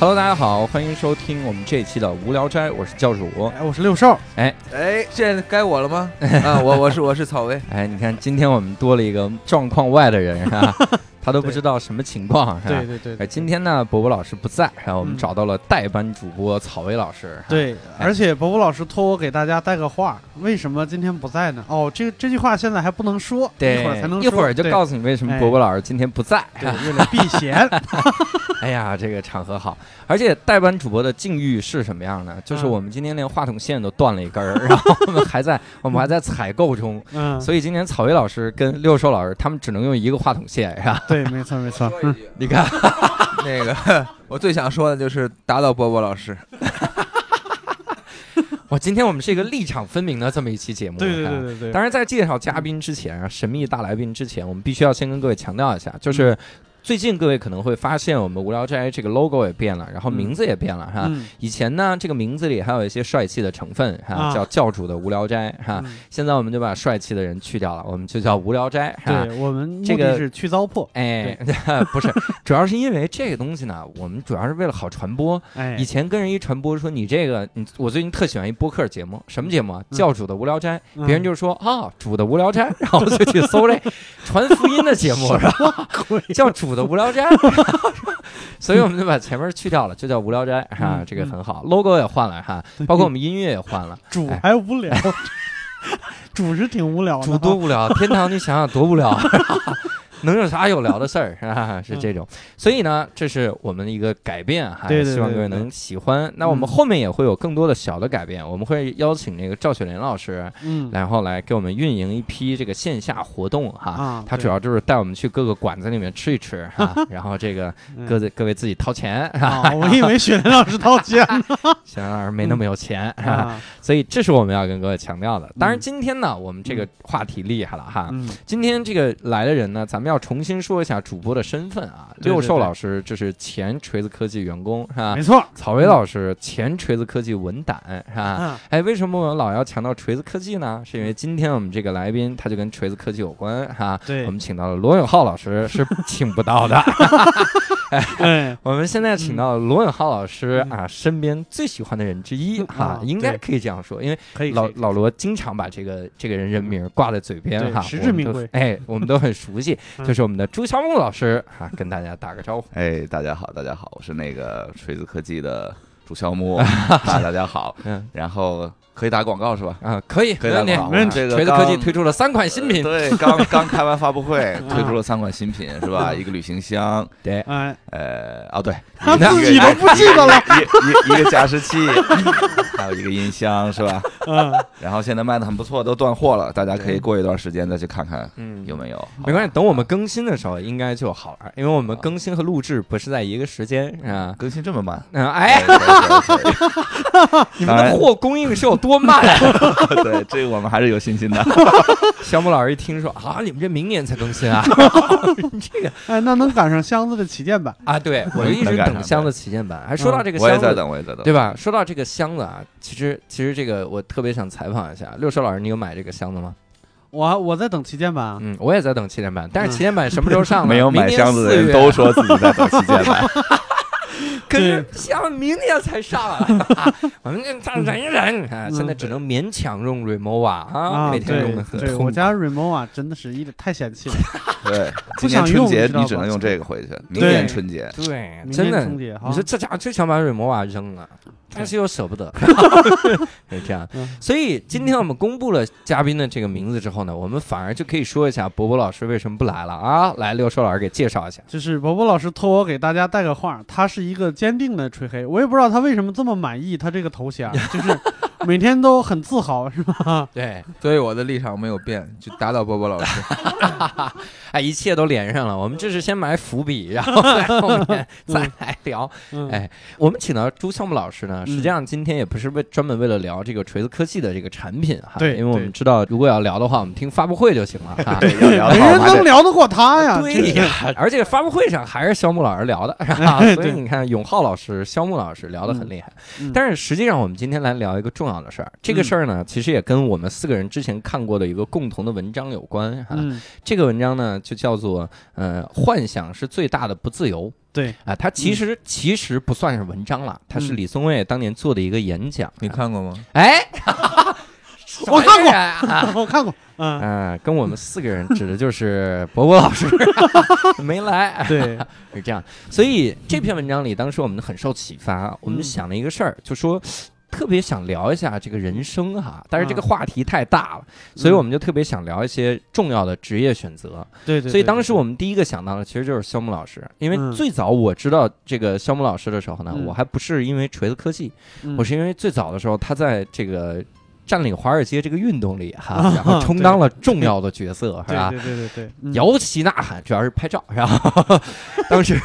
Hello，大家好，欢迎收听我们这一期的《无聊斋》，我是教主。哎，我是六兽，哎，现在该我了吗？啊，我我是我是草薇，哎，你看今天我们多了一个状况外的人，是吧？他都不知道什么情况，是吧？对对对哎，今天呢，博博老师不在，然后我们嗯找到了代班主播草薇老师。对，而且博博老师托我给大家带个话，为什么今天不在呢？哦，这这句话现在还不能说，对，一会儿才能说，一会儿就告诉你为什么哎伯伯老师今天不在。对，为了避嫌，哎呀，这个场合好，而且代班主播的境遇是什么样呢？就是嗯我们今天连话筒线都断了一根儿，然后我们还在 我们还在采购中，嗯，所以今天草薇老师跟六兽老师他们只能用一个话筒线，是吧？对，没错没错，嗯，你看，那个我最想说的就是打倒波波老师，哇，今天我们是一个立场分明的这么一期节目。对对啊。对对对，当然，在介绍嘉宾之前啊，神秘大来宾之前，我们必须要先跟各位强调一下，就是最近各位可能会发现，我们无聊斋这个 logo 也变了，然后名字也变了，哈。嗯以前呢，这个名字里还有一些帅气的成分，哈，啊叫教主的无聊斋，哈。嗯现在我们就把帅气的人去掉了，我们就叫无聊斋，哈。对我们这个是去糟粕，哎，不是，主要是因为这个东西呢，我们主要是为了好传播。哎以，前跟人一传播说你这个，你我最近特喜欢一播客节目，什么节目啊？教主的无聊斋。嗯别人就说啊，主的无聊斋，然后就去搜这传福音的节目，是吧叫主的无聊斋，所以我们就把前面去掉了，就叫无聊斋哈嗯，这个很好，logo 也换了哈，包括我们音乐也换了，主哎还无聊，主是挺无聊的，主多无聊，天堂你想想多无聊。能有啥有聊的事儿 是吧？是这种，所以呢，这是我们的一个改变哈，对对对希望各位能喜欢。那我们嗯后面也会有更多的小的改变，我们会邀请那个赵雪莲老师，嗯。然后来给我们运营一批这个线下活动哈。啊，他主要就是带我们去各个馆子里面吃一吃哈，然后这个嗯。各自各位自己掏钱哈，啊，我以为雪莲老师掏钱呢。小杨老师没那么有钱所以这是我们要跟各位强调的。当然，嗯。今天呢，我们这个话题厉害了哈，嗯。今天这个来的人呢，咱们要重新说一下主播的身份啊。对对六兽老师这是前锤子科技员工是吧没？错，草薇老师前锤子科技文胆是吧？啊，哎，为什么我们老要强调锤子科技呢？是因为今天我们这个来宾他就跟锤子科技有关哈。对我们请到了罗永浩老师是请不到的，哎，我们现在请到罗永浩老师嗯。啊，身边最喜欢的人之一 哈应该可以这样说，因为可以，老老罗经常把这个这个人人名挂在嘴边哈，实至名归。哎，我们都很熟悉，嗯。就是我们的朱小木老师哈，跟大家打个招呼。哎，大家好，大家好，我是那个锤子科技的朱孝木，啊，大家好。嗯然后可以打广告是吧？啊，可以，可以没问题打。广告。锤子科技推出了三款新品，对，刚 刚开完发布会，推出了三款新品是吧？嗯一个旅行箱，对，哎，呃，哦对，他自己都不记得了，一一一个加湿器，还有一个音箱是吧？嗯，然后现在卖的很不错，都断货了，大家可以过一段时间再去看看嗯有没有。没关系，等我们更新的时候应该就好了，因为我们更新和录制不是在一个时间啊。更新这么慢？嗯，哎，你们的货供应是有多慢？对，这个我们还是有信心的。小木老师一听说啊，你们这明年才更新啊，这个哎，那能赶上箱子的旗舰版，啊，对我就一直等箱子旗舰版。还说到这个箱子，我也在等，我也在等。对吧？说到这个箱子啊，其实其实这个我特别想采访一下六叔老师，你有买这个箱子吗？我我在等旗舰版啊，嗯，我也在等旗舰版，但是旗舰版什么时候上呢？没有买箱子的人都说自己在等旗舰版。可是箱子明年才上啊！啊我们这这忍一忍啊，嗯现在只能勉强用 Remova 啊，啊，每天用的对很痛苦。我家 Remova 真的是一点太嫌弃了，对，不 今年春节你只能用这个回去，明年春节对，明真的年春节，你说这家伙就想把 Remova 扔了，但是又舍不得，是这样嗯。所以今天我们公布了嘉宾的这个名字之后呢，我们反而就可以说一下博博老师为什么不来了啊？来，六兽老师给介绍一下。就是伯伯老师托我给大家带个话，他是一个坚定的吹黑，我也不知道他为什么这么满意他这个头衔，就是每天都很自豪，是吧？对，所以我的立场没有变，就打倒波波老师。哎，一切都连上了。我们这是先埋伏笔，然后 在后面再来聊。嗯，哎，我们请到朱项木老师呢，实际上今天也不是为专门为了聊这个锤子科技的这个产品哈，对因为我们知道如果要聊的话，我们听发布会就行了哈。对，要聊的没人能聊得过他呀，对呀，而且发布会上还是肖木老师聊的，是吧？哎所以你看，永浩老师、肖木老师聊得很厉害。嗯但是实际上，我们今天来聊一个重要的事儿。这个事儿呢，其实也跟我们四个人之前看过的一个共同的文章有关哈。嗯这个文章呢，就叫做呃，幻想是最大的不自由。对，啊，它其实其实不算是文章了，它是嗯李松蔚当年做的一个演讲。你看过吗？哎，我看过过啊。我看过，嗯，嗯，跟我们四个人指的就是博博老师 没来，对，是这样。所以这篇文章里，当时我们很受启发，我们想了一个事儿，就说特别想聊一下这个人生哈，但是这个啊话题太大了，所以我们就特别想聊一些重要的职业选择。对对，所以当时我我们第一个想到的其实就是肖木老师，因为嗯最早我知道这个肖木老师的时候呢，嗯我还不是因为锤子科技，嗯我是因为最早的时候他在这个。占领华尔街这个运动里哈，啊然后充当了重要的角色，是吧？对对对对摇旗呐喊，主要是拍照，是吧？当时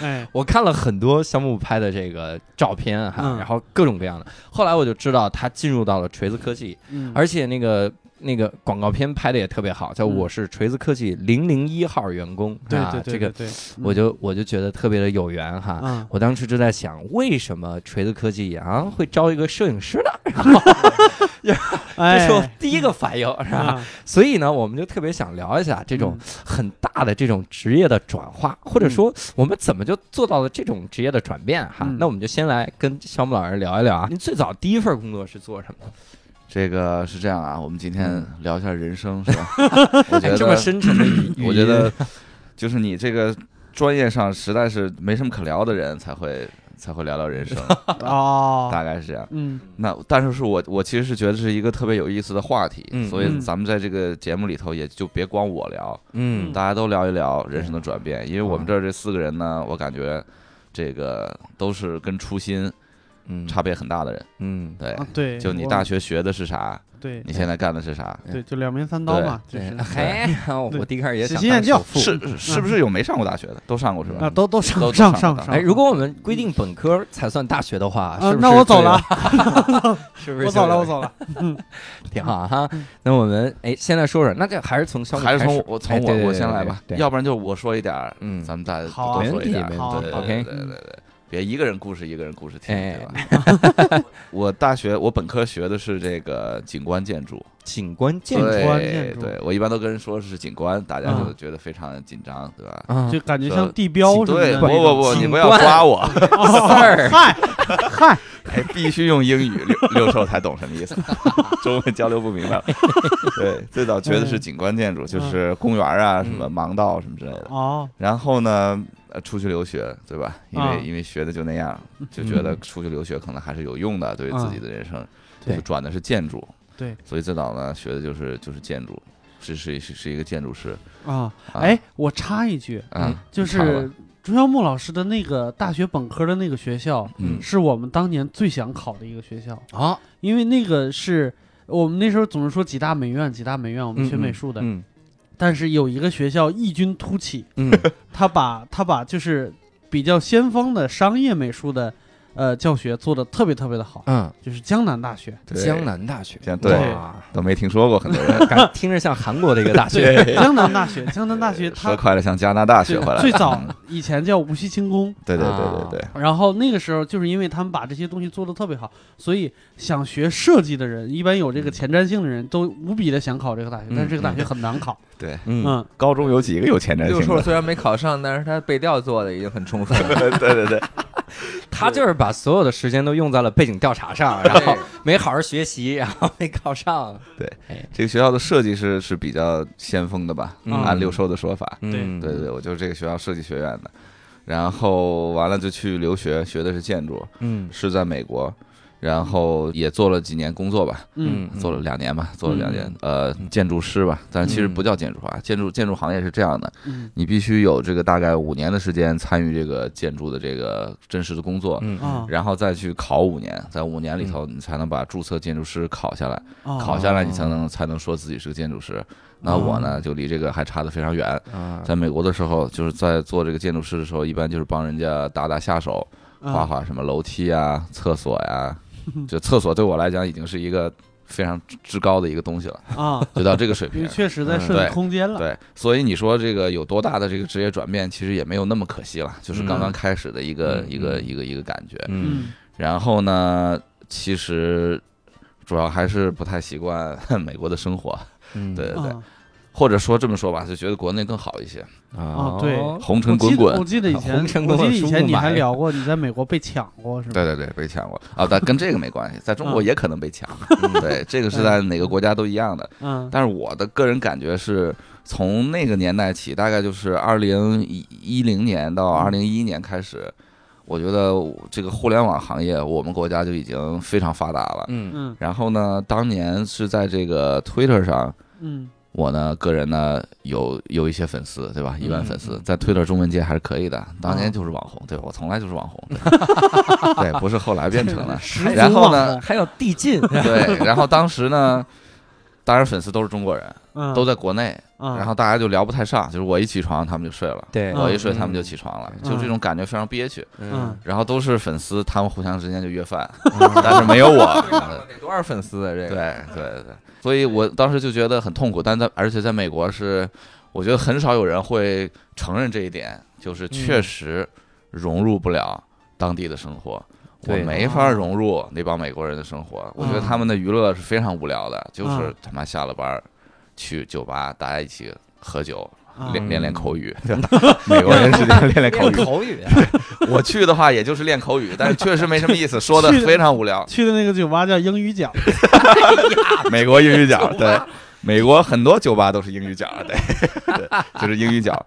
哎，我看了很多项目拍的这个照片哈，嗯。然后各种各样的。后来我就知道他进入到了锤子科技，嗯。而且那个那个广告片拍的也特别好，叫《嗯我是锤子科技零零一号员工》啊对对对，这个对，我就我就觉得特别的有缘哈。嗯我当时就在想，为什么锤子科技啊会招一个摄影师呢？然 后 这哎，是我第一个反应，是吧？啊所以呢，我们就特别想聊一下这种嗯很大的这种职业的转化，或者说我们怎么就做到了这种职业的转变哈。嗯那我们就先来跟肖木老师聊一聊啊，您最早第一份工作是做什么？这个是这样啊，我们今天嗯。聊一下人生，是吧？我觉得，这么得，深沉的 语，我觉得就是你这个专业上实在是没什么可聊的人才会才会聊聊人生，哦，大概是这样。嗯。那但是是我我其实是觉得是一个特别有意思的话题，嗯所以嗯咱们在这个节目里头也就别光我聊，嗯大家都聊一聊人生的转变，因为我们这儿这四个人呢，我感觉这个都是跟初心嗯。差别很大的人。嗯。对，啊对，就你大学学的是啥，对。你现在干的是啥？对，就两面三刀嘛，就对是，嘿，我第一开始也想当首富。是是不是有没上过大学的？都上过是吧？啊，都都上都上上过上上，哎，如果我们规定本科才算大学的话，是不是啊那我走了，是不是？我走了，我，走了，挺好哈。那我们哎，现在说说，那这还是从还是从我从我我先来吧，要不然就我说一点，嗯。咱们再好啊多说一点儿，没问题对对 OK 对对对对，别一个人故事一个人故事听，哎对吧？我大学我本科学的是这个景观建筑，景观建筑对筑对，我一般都跟人说是景观，大家就嗯觉得非常紧张，对吧？啊，就感觉像地标似的对，不不不，你景不要观抓我，嗨嗨，哎，必须用英语，六六兽才懂什么意思，中文交流不明白。对，最早学的是景观建筑，就是公园啊、什么盲道什么之类的。哦，然后呢，呃，出去留学，对吧？因啊为因为学的就那样，就觉得出去留学可能还是有用的，对于自己的人生。对就转的是建筑，对所以最早呢学的就是就是建筑，是是是是一个建筑师。啊，啊哎，我插一句，就是朱孝木老师的那个大学本科的那个学校，嗯是我们当年最想考的一个学校，啊，因为那个是我们那时候总是说几大美院，几大美院，我们嗯学美术的，嗯但是有一个学校异军突起，嗯。他把他把就是比较先锋的商业美术的呃教学做的特别特别的好，嗯，就是江南大学。对。江南大学，江对哇都没听说过，很多人。感听着像韩国的一个大学，江南大学，江南大学它说快了，像加拿大学回来。最早嗯以前叫无锡轻工，对对对啊对。对，然后那个时候就是因为他们把这些东西做的特别好，所以想学设计的人，一般有这个前瞻性的人都无比的想考这个大学，嗯但是这个大学很难考。对，嗯。嗯，高中有几个有前瞻性的？六硕虽然没考上，但是他背调做的已经很充分了。对 对对，他就是把所有的时间都用在了背景调查上，然后没好好学习，然后没考上。对这个学校的设计是是比较先锋的吧？嗯。按六兽的说法，嗯，对。对，我就是这个学校设计学院的。然后完了就去留学，学的是建筑，嗯。是在美国，然后也做了几年工作吧，嗯。做了两年吧，做了两年，呃，建筑师吧，但其实不叫建筑啊，建筑建筑行业是这样的，嗯你必须有这个大概五年的时间参与这个建筑的这个真实的工作，然后再去考五年，在五年里头你才能把注册建筑师考下来，啊考下来你才能才能说自己是个建筑师。那我呢，就离这个还差得非常远。啊，在美国的时候，就是在做这个建筑师的时候，一般就是帮人家打打下手，啊。画画什么楼梯啊、厕所呀。就厕所对我来讲已经是一个非常至高的一个东西了，啊，就到这个水平。确实在嗯设计空间了。对，所以你说这个有多大的这个职业转变，其实也没有那么可惜了，就是刚刚开始的一个、嗯一个嗯一个一个感觉。嗯嗯然后呢，其实主要还是不太习惯 美国的生活。嗯，对对对，啊或者说这么说吧，就觉得国内更好一些，啊对红尘滚滚我。记得以前，红尘我记得以前 你还聊过你在美国被抢过是吧？对对对，被抢过啊，但跟这个没关系，在中国嗯也可能被抢。嗯 对，这个是在哪个国家都一样的。嗯但是我的个人感觉是从那个年代起，大概就是二零一零年到二零一一年开始，我觉得这个互联网行业我们国家就已经非常发达了。嗯嗯然后呢，当年是在这个 Twitter 上，嗯我呢个人呢有有一些粉丝，对吧？一万粉丝嗯，在 Twitter 中文界还是可以的。当啊年就是网红，对我从来就是网红，对，对不是后来变成了。然后呢还有递进，对，然后当时呢，当然粉丝都是中国人，嗯都在国内，嗯然后大家就聊不太上，就是我一起床他们就睡了，对我一睡嗯他们就起床了，嗯就这种感觉非常憋屈。嗯然后都是粉丝，他们互相之间就约饭，但是没有我。得多少粉丝啊？这个对对对，所以我当时就觉得很痛苦，但在而且在美国是，我觉得很少有人会承认这一点，就是确实融入不了当地的生活。我没法融入那帮美国人的生活，我觉得他们的娱乐是非常无聊的，就是嗯他妈下了班儿去酒吧，大家一起喝酒，啊练练练口语。美国人是练练练口语，口语，我去的话也就是练口语，但是确实没什么意思，说的非常无聊。去的那个酒吧叫英语角，美国英语角，对，美国很多酒吧都是英语角，对，对，就是英语角，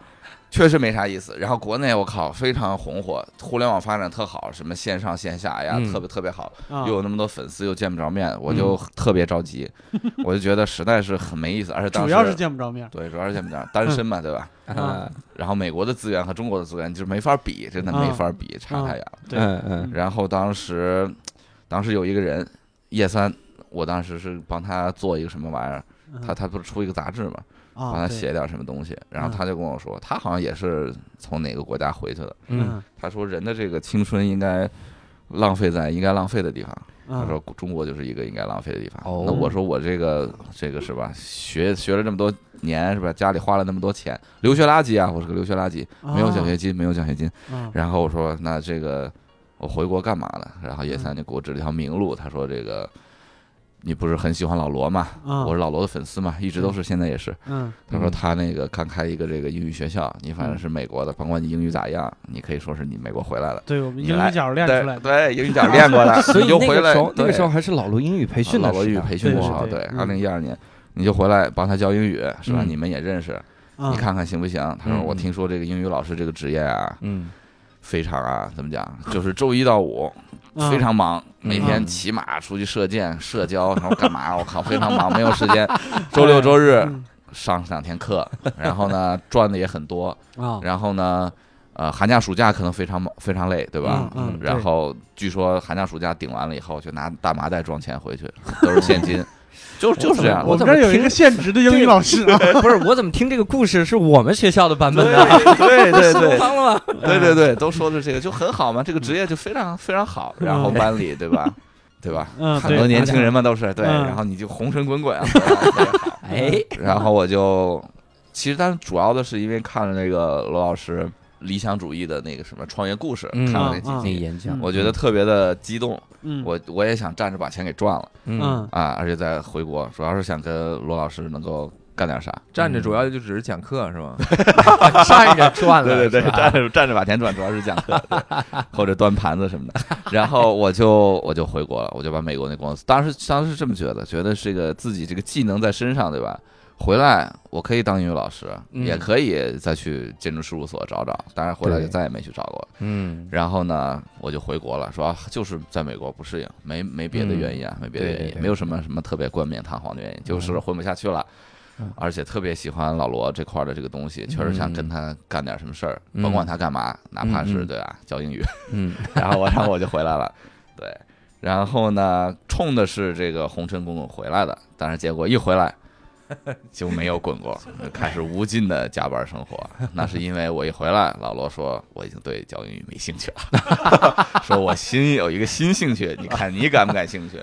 确实没啥意思。然后国内我靠非常红火，互联网发展特好，什么线上线下呀，嗯。特别特别好，啊。又有那么多粉丝，又见不着面，我就特别着急，我就觉得实在是很没意思，而且当时主要是见不着面。对，主要是见不着，单身嘛，对吧？啊。然后美国的资源和中国的资源就是没法比，真的没法比，差太远了。对。嗯嗯。然后当时，当时有一个人叶三，我当时是帮他做一个什么玩意儿，他他不是出一个杂志嘛，帮他写点什么东西，然后嗯。他就跟我说，他好像也是从哪个国家回去的，嗯。他说人的这个青春应该浪费在应该浪费的地方，他嗯说中国就是一个应该浪费的地方。哦。那我说我这个这个是吧，学学了这么多年是吧，家里花了那么多钱，留学垃圾啊，我是个留学垃圾，没有奖学金，没有奖学金。嗯。然后我说那这个我回国干嘛呢？然后叶三就给我指了条明路，他说这个你不是很喜欢老罗嘛？嗯我是老罗的粉丝嘛，一直都是，现在也是。嗯他说他那个刚开一个这个英语学校，你反正是美国的，甭管你英语咋样，你可以说是你美国回来了。对我们英语角练出来的，对对，英语角练过的，所以回来。个时候那个时候还是老罗英语培训的老罗英语培训的时候，对二零嗯一二年，你就回来帮他教英语，是吧？嗯你们也认识，嗯你看看行不行？他说嗯我听说这个英语老师这个职业啊，嗯非常啊，怎么讲？就是周一到五嗯 非常忙，每天嗯。骑马出去射箭、社交，然后干嘛？我靠，非常忙，没有时间。周六周日嗯。上两天课，然后呢赚的也很多，啊。然后呢，呃，寒假暑假可能非常忙非常累，对吧？嗯嗯然后据说寒假暑假顶完了以后，就拿大麻袋装钱回去，都是现金，就就是这样。我我怎么有一个现职的英语老师啊，不是，我怎么听这个故事是我们学校的版本呢？对对对了？对对 对，都说的这个就很好嘛，这个职业就非常非常好。然后班里对吧？对吧？嗯，很多，年轻人嘛都是对，嗯然后你就红尘滚滚。哎，然后我就，其实但是主要的是因为看了那个罗老师理想主义的那个什么创业故事，嗯看了那几那演讲，我觉得特别的激动，嗯，我我也想站着把钱给赚了嗯嗯啊！而且在回国，主要是想跟罗老师能够干点啥。站着主要就只是讲课是吗？站着赚了，对对对，是吧站着 站着把钱赚，主要是讲课，对 或者端盘子什么的。然后我就我就回国了，我就把美国那公司，当时当时是这么觉得，觉得这个自己这个技能在身上，对吧？回来我可以当英语老师，嗯也可以再去建筑事务所找找。当然回来就再也没去找过。嗯然后呢，我就回国了，说啊就是在美国不适应，没没别的原因啊，没别的原因，对对对没有什么什么特别冠冕堂皇的原因，就是混不下去了。嗯而且特别喜欢老罗这块儿的这个东西，确实想跟他干点什么事儿，嗯甭管他干嘛，哪怕是嗯对吧，教英语。嗯 然后我，然后我就回来了，对。然后呢，冲的是这个红尘滚滚回来的，但是结果一回来 就没有滚过，开始无尽的加班生活。那是因为我一回来，老罗说我已经对教英语没兴趣了，说我新有一个新兴趣，你看你感不感兴趣？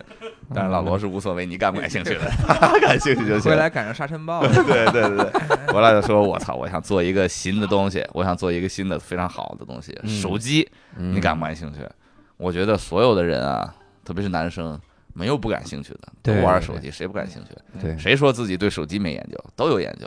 但是老罗是无所谓，你感不感兴趣的，他感兴趣就行回。来赶上沙尘暴，对对对对，回来就说我操，我想做一个新的东西，我想做一个新的非常好的东西，嗯手机。嗯你感不感兴趣？我觉得所有的人啊，特别是男生，没有不感兴趣的，都对玩手机，谁不感兴趣？对，谁说自己对手机没研究？都有研究。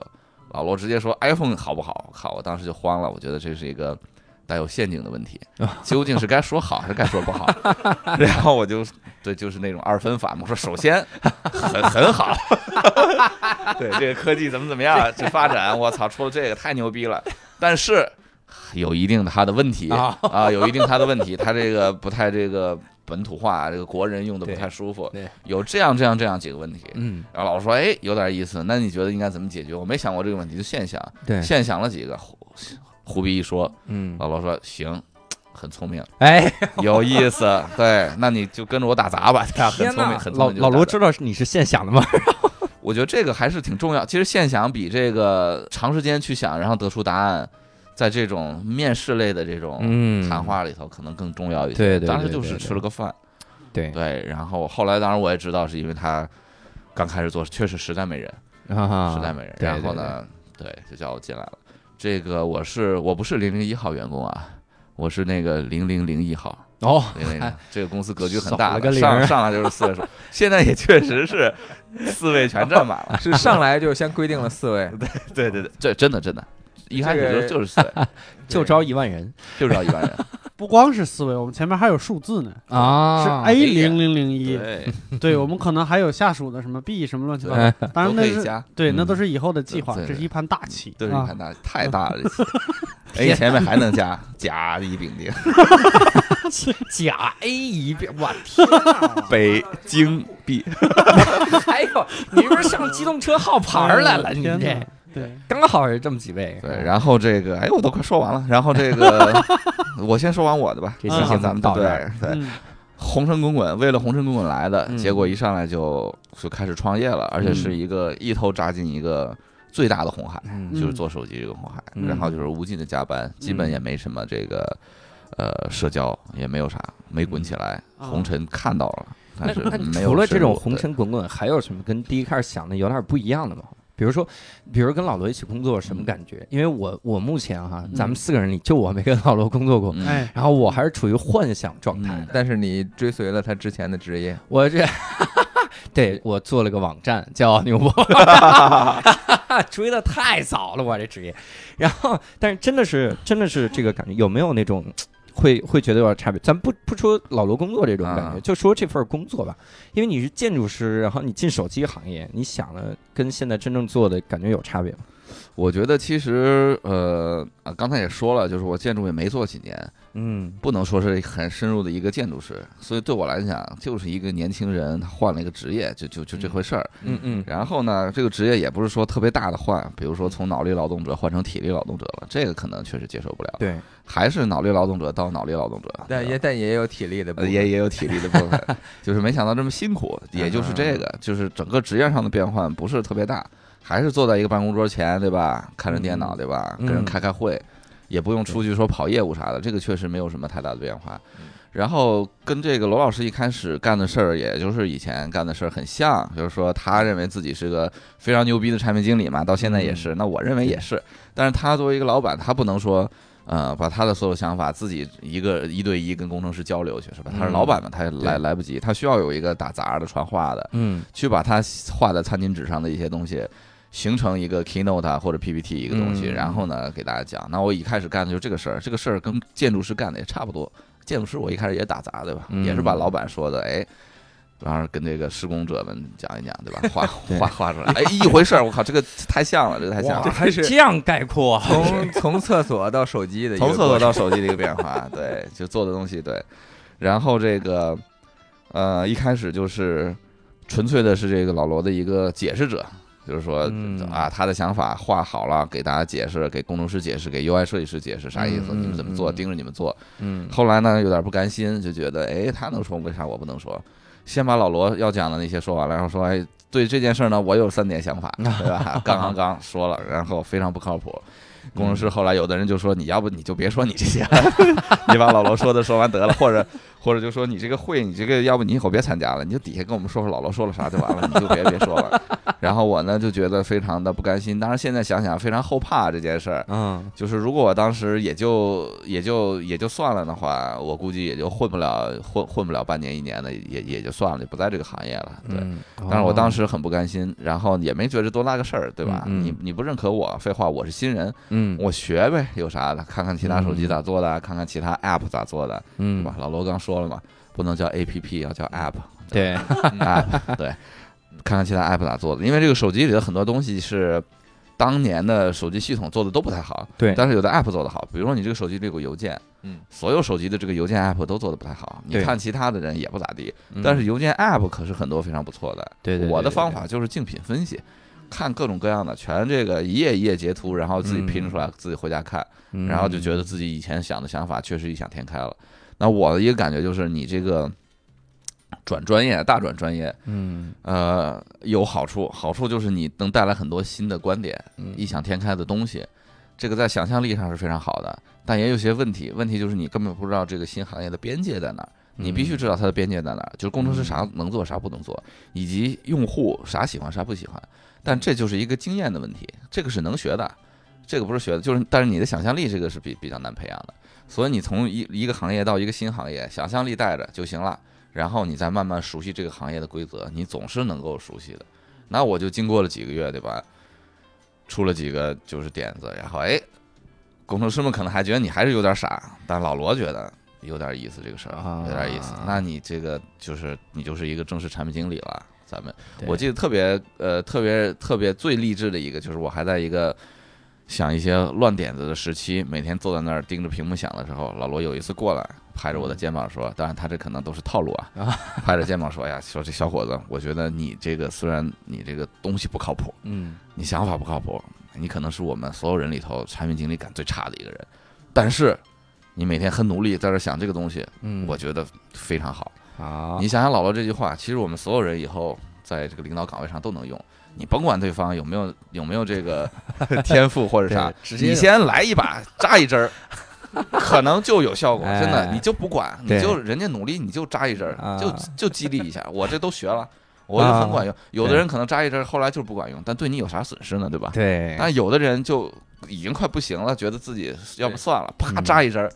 老罗直接说 iPhone 好不好？靠，我当时就慌了，我觉得这是一个带有陷阱的问题，究竟是该说好还是该说不好？然后我就对，就是那种二分法嘛。我说首先很很好，对这个科技怎么怎么样，这发展，我操，出了这个太牛逼了，但是有一定它的问题啊啊，有一定它的问题，它这个不太这个本土化，这个国人用的不太舒服对，有这样这样这样几个问题。嗯，然后老师说，哎，有点意思，那你觉得应该怎么解决？我没想过这个问题，就现想，对，现想了几个，胡胡逼一说，嗯，老罗说行。很聪明，哎，有意思，对，那你就跟着我打杂吧，对？很聪明，很聪明。老老罗知，知道你是现想的吗？我觉得这个还是挺重要。其实现想比这个长时间去想，然后得出答案，在这种面试类的这种嗯谈话里头，可能更重要一些。对对当时就是对对吃了个饭，对对。然后后来，当然我也知道，是因为他刚开始做，确实实在没人，啊，实在没人。然后呢，对，就叫我进来了。这个我是我不是零零一号员工啊，我是那个零零零一号。哦，这个公司格局很大上上来就是四位数，现在也确实是四位全占满了。是上来就先规定了四位，对 对对，这真的真的，一开始就这个就是四位，就招一万人就知道一万人。不光是四位，我们前面还有数字呢，啊是 A 零零零一。对，我们可能还有下属的什么 B 什么乱七八糟。哎当然那是都可以加，对，嗯那都是以后的计划，对对这是一盘大棋。都是一啊盘大，太大了。这 A 前面还能加甲乙丙丁，甲 A 一遍，我天哪！北京 B，还有，你是不是上机动车号牌来了？你这对，刚好是这么几位。对，然后这个，哎，我都快说完了，然后这个，我先说完我的吧，这期咱们对到这儿。对，嗯。红尘滚滚，为了红尘滚滚来的，嗯。结果一上来就就开始创业了，而且是一个一头扎进一个最大的红海，嗯。就是做手机这个红海，嗯。然后就是无尽的加班，基本也没什么这个呃社交，也没有啥，没滚起来。啊。红尘看到了，那但是那除了这种红尘滚滚，还有什么跟第一开始想的有点不一样的吗？比如说，比如跟老罗一起工作什么感觉？因为我我目前哈，咱们四个人里就我没跟老罗工作过，嗯哎，然后我还是处于幻想状态嗯。但是你追随了他之前的职业，我 这，对我做了个网站叫牛博，追的太早了，我这职业。然后，但是真的是真的是这个感觉，有没有那种会会觉得有点差别？咱不不说老罗工作这种感觉，啊就说这份工作吧，因为你是建筑师，然后你进手机行业，你想的跟现在真正做的感觉有差别吗？我觉得其实呃啊，刚才也说了，就是我建筑也没做几年，嗯不能说是很深入的一个建筑师，所以对我来讲就是一个年轻人，他换了一个职业，就就就这回事儿。嗯嗯然后呢，这个职业也不是说特别大的换，比如说从脑力劳动者换成体力劳动者了，这个可能确实接受不了。对，还是脑力劳动者到脑力劳动者，但也但也有体力的部分，呃也也有体力的部分，就是没想到这么辛苦，也就是这个，就是整个职业上的变换不是特别大，还是坐在一个办公桌前，对吧？看着电脑，对吧？嗯跟人开开会，也不用出去说跑业务啥的，这个确实没有什么太大的变化。嗯然后跟这个罗老师一开始干的事儿，也就是以前干的事儿很像，就是说他认为自己是个非常牛逼的产品经理嘛，到现在也是。那我认为也是，但是他作为一个老板，他不能说。呃，把他的所有想法自己一个一对一跟工程师交流去，是吧？他是老板嘛，他也来来不及，他需要有一个打杂的、传话的，嗯去把他画在餐巾纸上的一些东西，形成一个 keynote 啊或者 PPT 一个东西，嗯然后呢给大家讲。那我一开始干的就是这个事儿，这个事儿跟建筑师干的也差不多。建筑师我一开始也打杂，对吧？嗯也是把老板说的，哎。然后跟这个施工者们讲一讲，对吧？画画画出来，哎，一回事儿。我靠，这个太像了，这个太像了。还是这样概括，从从厕所到手机的一个从厕所到手机的一个变化，对，就做的东西，对。然后这个，呃，一开始就是纯粹的是这个老罗的一个解释者，就是说、嗯啊，他的想法画好了，给大家解释，给工程师解释，给 UI 设计师解释啥意思，嗯你们怎么做，嗯盯着你们做。嗯后来呢，有点不甘心，就觉得，哎，他能说，为啥我不能说？先把老罗要讲的那些说完了，然后说，哎，对这件事呢，我有三点想法，对吧？刚刚刚说了，然后非常不靠谱。工程师后来有的人就说，你要不你就别说你这些了，你把老罗说的说完得了，或者或者就说你这个会，你这个要不你以后别参加了，你就底下跟我们说说老罗说了啥就完了，你就别别说了。然后我呢就觉得非常的不甘心，当然现在想想非常后怕这件事儿。嗯就是如果我当时也就也就也就算了的话，我估计也就混不了混混不了半年一年的，也也就算了，就不在这个行业了。对，嗯但是我当时时很不甘心，然后也没觉得多大个事儿，对吧？你你不认可我，废话，我是新人，嗯我学呗，有啥的？看看其他手机咋做的，看看其他 app 咋做的，对嗯吧？老罗刚说了嘛，不能叫 app，要叫 app，对。App，对，看看其他 app 咋做的，因为这个手机里的很多东西是当年的手机系统做的都不太好，对。但是有的 app 做的好，比如说你这个手机里有个邮件，嗯，所有手机的这个邮件 app 都做的不太好，你看其他的人也不咋地，但是邮件 app 可是很多非常不错的。嗯对我的方法就是竞品分析，看各种各样的，全这个一页一页截图，然后自己拼出来，自己回家看，嗯然后就觉得自己以前想的想法确实异想天开了。那我的一个感觉就是，你这个转专业，大转专业，嗯。呃，有好处，好处就是你能带来很多新的观点，嗯异想天开的东西，这个在想象力上是非常好的，但也有些问题，问题就是你根本不知道这个新行业的边界在哪儿，你必须知道它的边界在哪儿，就是工程师啥能做，啥不能做，以及用户啥喜欢，啥不喜欢，但这就是一个经验的问题，这个是能学的，这个不是学的，就是但是你的想象力这个是比比较难培养的，所以你从一一个行业到一个新行业，想象力带着就行了。然后你再慢慢熟悉这个行业的规则，你总是能够熟悉的。那我就经过了几个月，对吧？出了几个就是点子，然后哎，工程师们可能还觉得你还是有点傻，但老罗觉得有点意思，这个事儿啊有点意思。那你这个就是你就是一个正式产品经理了。咱们我记得特别呃特别特别最励志的一个，就是我还在一个想一些乱点子的时期，每天坐在那儿盯着屏幕想的时候，老罗有一次过来拍着我的肩膀说，当然他这可能都是套路啊，啊拍着肩膀说：“哎呀，说这小伙子，我觉得你这个虽然你这个东西不靠谱，嗯你想法不靠谱，你可能是我们所有人里头产品经理感最差的一个人，但是你每天很努力在这想这个东西，嗯，我觉得非常好。啊，你想想老罗这句话，其实我们所有人以后在这个领导岗位上都能用。你甭管对方有没有有没有这个 天赋或者啥，你先来一把扎一针儿，可能就有效果。哎真的，你就不管，你就人家努力，你就扎一针儿，啊就就激励一下。我这都学了，我就很管用。有的人可能扎一针儿，后来就是不管用，但对你有啥损失呢？对吧？对，但有的人就已经快不行了，觉得自己要不算了，啪嗯扎一针儿，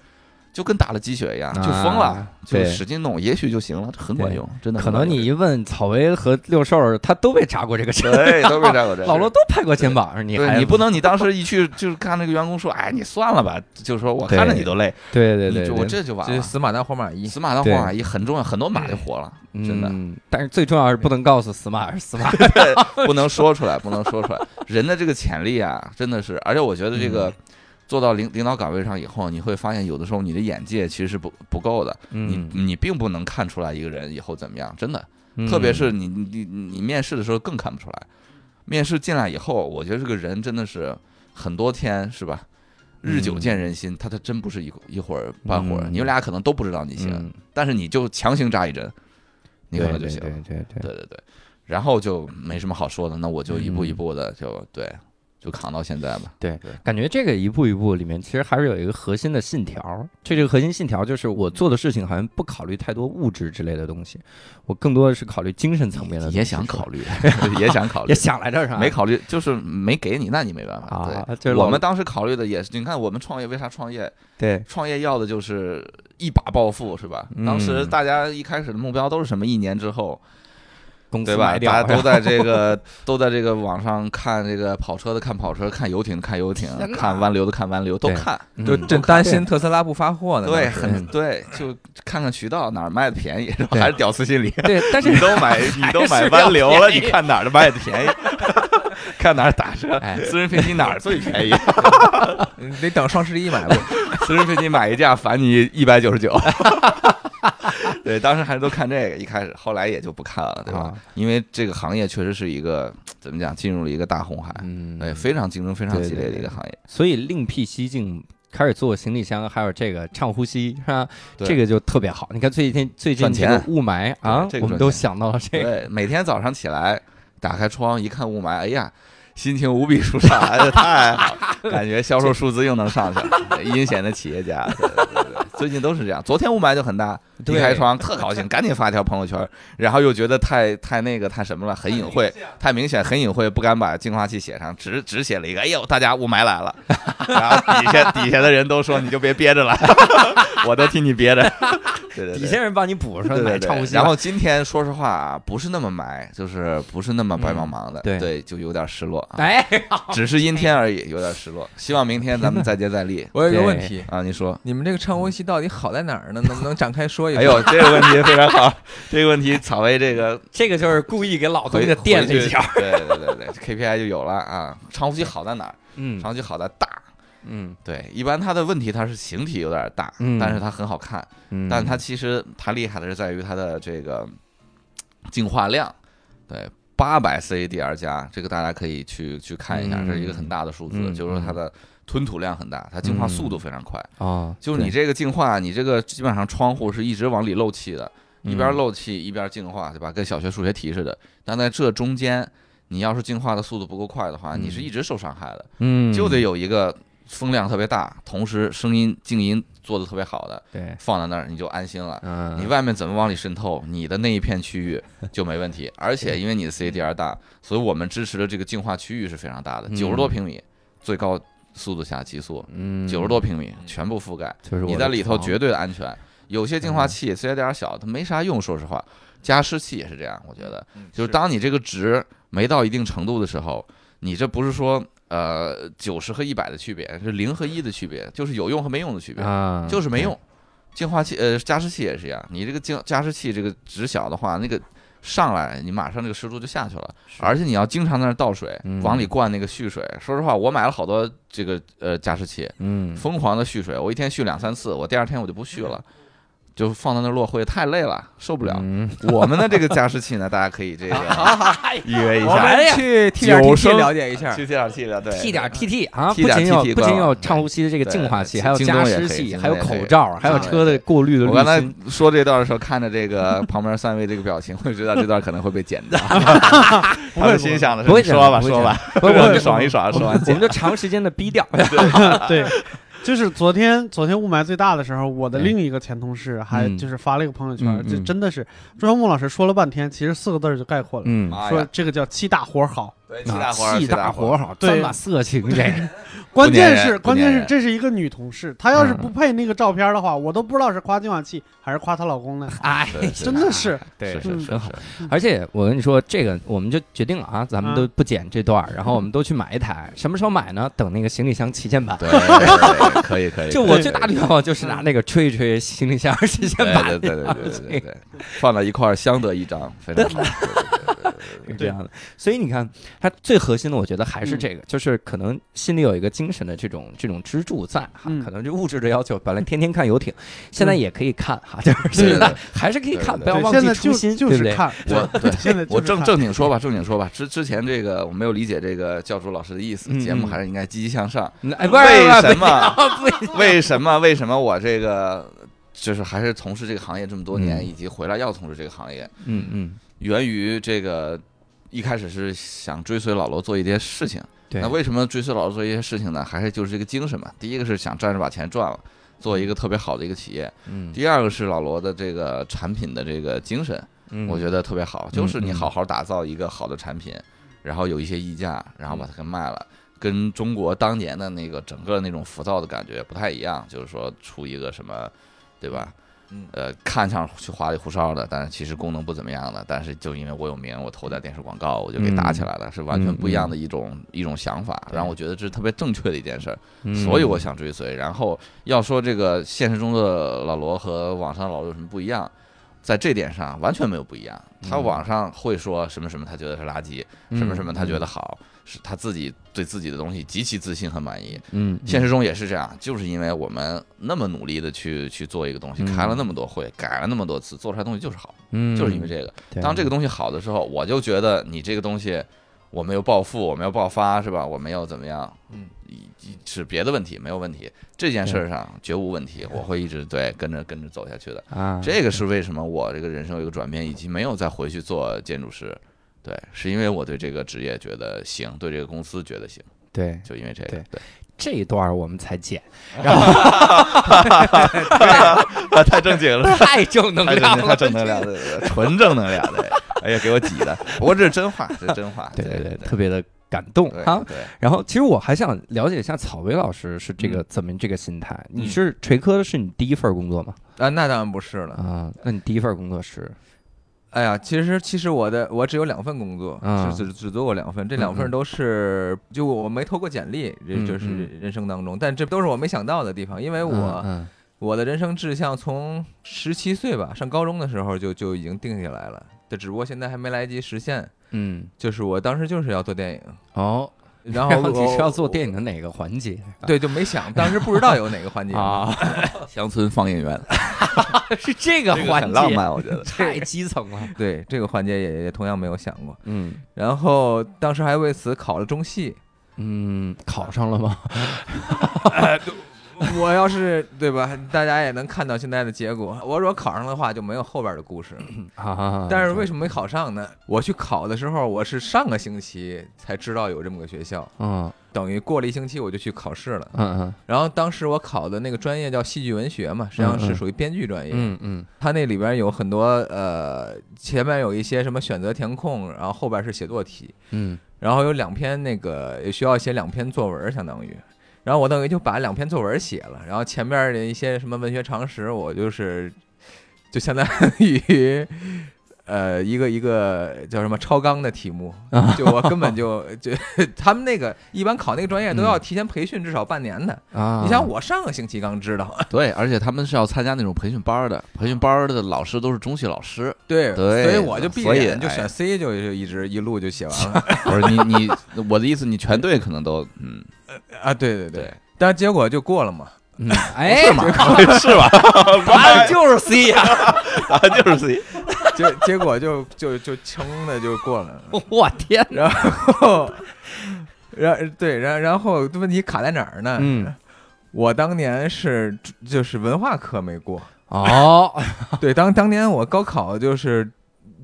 就跟打了鸡血一样，就疯了啊，就使劲弄，也许就行了，这很管用，真的可能。你一问草薇和六兽，他都被扎过这个针，对都被扎过 针，老罗都拍过肩膀，你还对你不能，你当时一去就是看那个员工说，哎，你算了吧，就是说我看着你都累，对对对，我这就完了。死马当活马医。死马当活马医很重要，很多马就活了，真的。嗯，但是最重要是不能告诉死马是死马，不能说出来，不能说出来。人的这个潜力啊，真的是，而且我觉得这嗯。个做到领领导岗位上以后，你会发现有的时候你的眼界其实是不不够的，你嗯，你并不能看出来一个人以后怎么样，真的。嗯。特别是你你你你面试的时候更看不出来，面试进来以后，我觉得这个人真的是很多天是吧？日久见人心，他他真不是一一会儿半会儿，嗯。你们俩可能都不知道你行，嗯。但是你就强行扎一针，你可能就行了。对对对对对。对，然后就没什么好说的，那我就一步嗯。一步的就对，就扛到现在吧。对对，感觉这个一步一步里面，其实还是有一个核心的信条。这这个核心信条就是我做的事情好像不考虑太多物质之类的东西，我更多的是考虑精神层面的东西。也想考虑，也想考虑也，想来这儿是吧？没考虑，就是没给你，那你没办法。啊，对，就是我们当时考虑的也是，你看我们创业为啥创业？对创业要的就是一把暴富，是吧？嗯当时大家一开始的目标都是什么？一年之后，公司对吧？大家都在这个都在这个网上看这个跑车的看跑车，看游艇的看游艇看湾流的看湾流，都看。就嗯正担心特斯拉不发货呢。对，很对，就看看渠道哪儿卖的便宜，是吧？还是屌丝心理。对，但 是你都买，你都买湾流了，你看哪儿的卖的便宜？看哪儿打折？哎，私人飞机哪儿最便宜？你得等双十一买吧。私人飞机买一架返你一百九十九。对，当时还是都看这个，一开始，后来也就不看了，对吧？啊因为这个行业确实是一个怎么讲，进入了一个大红海，嗯，对，非常竞争非常激烈的一个行业。所以另辟蹊径。开始做行李箱，还有这个畅呼吸，是吧？这个就特别好。你看最近最近赚这个雾霾啊，这个我们都想到了这个。对，每天早上起来打开窗一看雾霾，哎呀，心情无比舒畅，哎呀，太好了，感觉销售数字又能上去了。阴险的企业家，对对对对最近都是这样。昨天雾霾就很大，一对开窗特高兴，赶紧发一条朋友圈，然后又觉得太太那个太什么了，很隐晦，太明显，很隐晦，不敢把净化器写上，只只写了一个，哎呦，大家雾霾来了。然后底下底下的人都说你就别憋着了，我都替你憋着。对对对，底下人帮你补上然后今天说实话啊，不是那么霾，就是不是那么白茫茫的，嗯对就有点失落啊，哎，只是阴天而已，有点失落。希望明天咱们再接再厉我有一个问题，啊！你说，你们这个唱呼吸到底好在哪儿呢？能不能展开说一说？哎呦，这个问题非常好，这个问题草薇这个这个就是故意给老东回家垫了一脚，对对对对，KPI 就有了啊。长呼吸好在哪儿？嗯长呼吸好在大，嗯对，一般它的问题它是形体有点大，嗯但是它很好看。嗯，但它其实它厉害的是在于它的这个净化量，对，八百 CADR 加，这个大家可以去去看一下，嗯这是一个很大的数字，嗯就是说它的吞吐量很大，它净化速度非常快。哦，就是你这个净化，你这个基本上窗户是一直往里漏气的，一边漏气一边净化，对吧？跟小学数学题似的。但在这中间，你要是净化的速度不够快的话，嗯你是一直受伤害的，嗯，就得有一个风量特别大，同时声音静音做的特别好的对，放在那儿，你就安心了。嗯，你外面怎么往里渗透，你的那一片区域就没问题。而且因为你的 CADR 大，所以我们支持的这个净化区域是非常大的，嗯九十多平米，最高速度下极速，嗯九十多平米全部覆盖，就是你在里头绝对的安全。有些净化器虽然有点小，它没啥用，说实话。加湿器也是这样，我觉得，就是当你这个值没到一定程度的时候，你这不是说呃九十和一百的区别，是零和一的区别，就是有用和没用的区别。啊，就是没用。净化器呃加湿器也是一样，你这个净加湿器这个值小的话，那个上来你马上这个湿度就下去了，而且你要经常在那儿倒水，嗯。往里灌那个蓄水。说实话，我买了好多这个呃加湿器，嗯，疯狂的蓄水，我一天蓄两三次，我第二天我就不蓄了。就放在那儿落灰，太累了，受不了。嗯 我们的这个加湿器呢，大家可以这个 预约一下，我们去 T 点九 T 先了解一下。去 T 点 T 的，对 T 点 TT 啊，T 点不仅有不仅有畅呼吸的这个对净化器，对还有加湿器，还有口罩，还有车的过滤的我刚才。说这段的时候，看着这个旁边三位这个表情，我就知道这段可能会被剪掉。他们心想的是不会你说吧，说吧，我们爽一爽，说完剪我们。就长时间的逼掉。对，就是昨天昨天雾霾最大的时候，我的哎另一个前同事还嗯就是发了一个朋友圈，嗯嗯这真的是朱小木老师说了半天，其实四个字儿就概括了，嗯，说，这个叫七大活儿好。对，气大活儿，气气大活好，对专把色情 这个，关键是关键是这是一个女同事，她要是嗯不配那个照片的话，我都不知道是夸净化器还是夸她老公呢。哎，真的是，对是是是真好。而且我跟你说，这个我们就决定了啊，咱们嗯都不剪这段，然后我们都去买一台。什么时候买呢？等那个行李箱旗舰版。对，可以可以。就我最大的愿望就是拿那个吹一吹行李箱旗舰对版，对对对对对对对，放到一块儿相得益彰，非常好。是这样的。所以你看，它最核心的，我觉得还是嗯这个，就是可能心里有一个精神的这种这种支柱在哈。嗯可能就物质的要求，本来天天看游艇，现在也可以看哈，就是现在还是可以看，对对不要忘记初心，对不对？就是看，我对现在我正正经说吧，正经说吧。之之前这个我没有理解这个教主老师的意思，嗯节目嗯还是应该积极向上。嗯哎，不是为什么？为什么？为什么我这个就是还是从事这个行业这么多年，嗯以及回来要从事这个行业，嗯嗯，源于这个一开始是想追随老罗做一些事情。对，那为什么追随老罗做一些事情呢？还是就是这个精神嘛。第一个是想站着把钱赚了，做一个特别好的一个企业；嗯第二个是老罗的这个产品的这个精神，嗯，我觉得特别好，就是你嗯好好打造一个好的产品，然后有一些溢价，然后把它给卖了。跟中国当年的那个整个那种浮躁的感觉不太一样，就是说出一个什么，对吧？嗯。呃，看上去花里胡哨的，但是其实功能不怎么样的，但是就因为我有名，我投在电视广告，我就给打起来了，是完全不一样的一种、一种想法，对让我觉得这是特别正确的一件事儿，嗯。所以我想追随。然后要说这个现实中的老罗和网上的老罗有什么不一样，在这点上完全没有不一样。他嗯。网上会说什么什么，他觉得是垃圾，什么什么他觉得好，是他自己对自己的东西极其自信和满意。嗯，嗯现实中也是这样，就是因为我们那么努力的去去做一个东西，嗯开了那么多会，改了那么多次，做出来东西就是好，嗯就是因为这个。当这个东西好的时候，我就觉得你这个东西，我没有暴富，我没有爆发，是吧？我没有怎么样，嗯，是别的问题，没有问题。这件事儿上绝无问题，我会一直对跟着跟着走下去的。啊，这个是为什么我这个人生有一个转变，以及没有再回去做建筑师，对，是因为我对这个职业觉得行，对这个公司觉得行，对，就因为这个。对对，这一段我们才剪 太正经了，太正能量了，正能量的，对对纯正能量的。哎呀，给我挤的。不过这是真话，这是真话。对对对，特别的感动对啊。对。然后，其实我还想了解一下草薇老师是这个怎么这个心态？你是锤科是你第一份工作吗？啊，那当然不是了。啊，那你第一份工作是？哎呀，其实其实我的我只有两份工作，啊。只只只做过两份，这两份都是就我没投过简历，这嗯就是嗯。人生当中，但这都是我没想到的地方，因为我嗯。我的人生志向从十七岁吧上高中的时候就就已经定下来了，这只不过现在还没来得及实现。嗯。就是我当时就是要做电影，哦，然后你我是要做电影的哪个环节？对，就没想，当时不知道有哪个环节 啊，乡村放映员，是这个这个环节，很浪漫，我觉得。太基层了。对这个环节也也同样没有想过，嗯然后当时还为此考了中戏。嗯，考上了吗？我要是对吧，大家也能看到现在的结果。我如果考上的话，就没有后边的故事了。啊，但是为什么没考上呢？我去考的时候，我是上个星期才知道有这么个学校，嗯等于过了一星期我就去考试了。嗯嗯然后当时我考的那个专业叫戏剧文学嘛，实际上是属于编剧专业。嗯嗯它那里边有很多呃，前面有一些什么选择填空，然后后边是写作题，嗯然后有两篇那个也需要写两篇作文，相当于。然后我等于就把两篇作文写了，然后前面的一些什么文学常识，我就是就相当于呃一个一个叫什么超纲的题目，就我根本就 就 他们那个一般考那个专业都要提前培训至少半年的。啊，你像我上个星期刚知道，对，而且他们是要参加那种培训班的，培训班的老师都是中戏老师。对，对所以我就闭眼就选 C，就就一直一路就写完了不是你你，我的意思，你全队可能都嗯，啊，对对对对，但结果就过了嘛。嗯哎，是吗？是吧？答案就是 C 呀！啊，就是 C。结结果就就就撑的就过了，我天，然后，然对，然然后问题卡在哪儿呢？嗯，我当年是就是文化课没过，哦，对，当当年我高考就是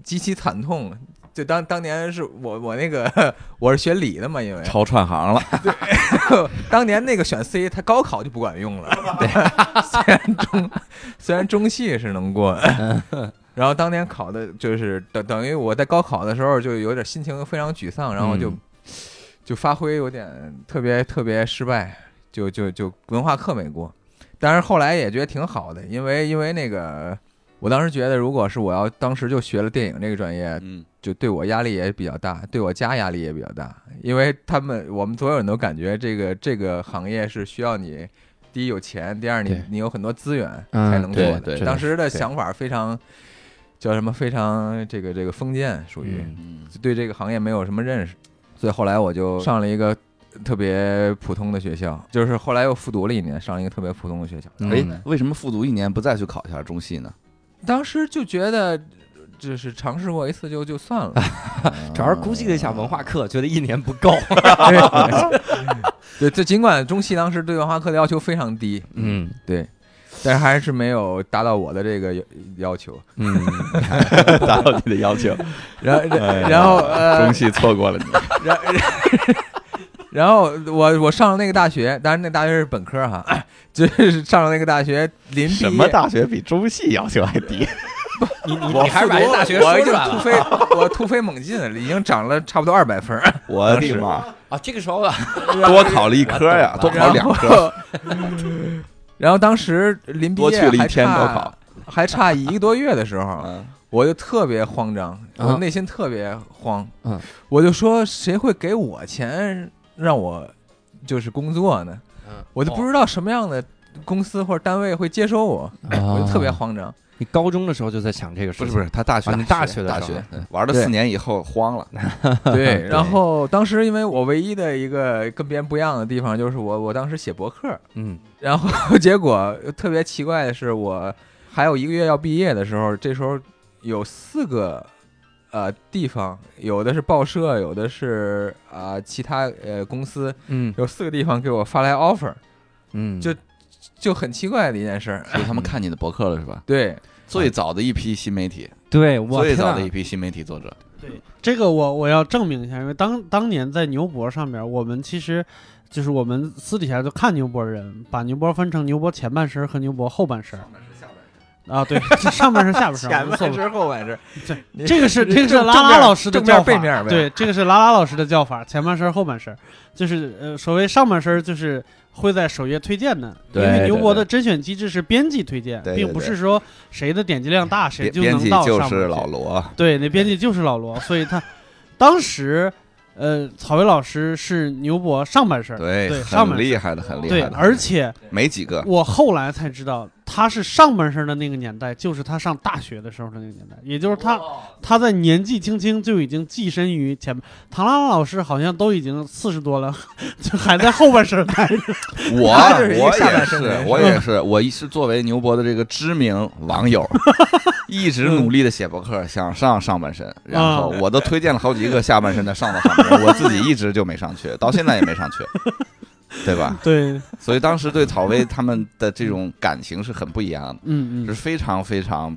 极其惨痛，就当当年是我我那个我是学理的嘛，因为。超串行了，对。当年那个选 C，他高考就不管用了。对，虽然中虽然中戏是能过，然后当年考的就是等等于我在高考的时候就有点心情非常沮丧，然后就、嗯就发挥有点特别特别失败，就就就文化课没过。但是后来也觉得挺好的，因为因为那个我当时觉得，如果是我要当时就学了电影这个专业，嗯，就对我压力也比较大，对我家压力也比较大，因为他们我们所有人都感觉这个这个行业是需要你，第一有钱，第二你你有很多资源嗯才能做的。当时的想法非常叫什么？非常这个这个封建，属于、对这个行业没有什么认识，所以后来我就上了一个。特别普通的学校，就是后来又复读了一年，上了一个特别普通的学校。嗯哎，为什么复读一年不再去考一下中戏呢？当时就觉得，就是尝试过一次就就算了。主要是估计了一下文化课，觉得一年不够。对，就尽管中戏当时对文化课的要求非常低，嗯对，但是还是没有达到我的这个要要求。嗯，达到你的要求，然后，然后呃中，戏错过了你。然 然后我我上了那个大学，当然那大学是本科哈，就是上了那个大学，临什么大学比中戏要求还低？你你你还是把这大学说出来了突飞，我突飞猛进，已经涨了差不多二百分。我的妈！啊！这个时候啊，多考了一科呀，多考两科，后，然后当时临毕业还去了一天差高考，还差一个多月的时候，嗯，我就特别慌张，啊我内心特别慌，嗯，我就说谁会给我钱让我就是工作呢？嗯。我就不知道什么样的公司或者单位会接收我，我就特别慌张。你高中的时候就在想这个事情，不是不是，他大学啊你大学的大学嗯。玩了四年以后慌了，对，然后当时因为我唯一的一个跟别人不一样的地方就是我我当时写博客，嗯然后 结果特别奇怪的是，我还有一个月要毕业的时候，这时候有四个呃地方，有的是报社，有的是啊、其他呃公司，嗯有四个地方给我发来 offer，嗯，就就很奇怪的一件事儿。所以他们看你的博客了是吧？对最早的一批新媒体，对我最早的一批新媒体作者，对，这个我我要证明一下，因为当当年在牛博上面，我们其实就是我们私底下就看牛博人，把牛博分成牛博前半身和牛博后半身。啊，对，上半身下半身 前。半身后半身，对这个是你这个拉拉老师的叫法，面背面呗。对，这个是拉拉老师的叫法，前半身后半身，就是呃，所谓上半身就是会在首页推荐的，因为牛博的甄选机制是编辑推荐，并不是说谁的点击量大谁编编就能到辑就是上面去老罗，对，那编辑就是老罗，所以他当时，呃，草莓老师是牛博上半身，对，对上很半身，厉害的，很厉对，害的，而且没几个。我后来才知道，他是上半身的那个年代，就是他上大学的时候的那个年代，也就是他他在年纪轻轻就已经跻身于前面。唐拉拉老师好像都已经四十多了，就还在后半身待着。我 他就是一个我下也是半身的人，我也是，我一是作为牛博的这个知名网友，一直努力的写博客，想上上半身，然后我都推荐了好几个下半身的上到上半身，我自己一直就没上去，到现在也没上去，对吧？对，所以当时对草薇他们的这种感情是很不一样的，嗯嗯是非常非常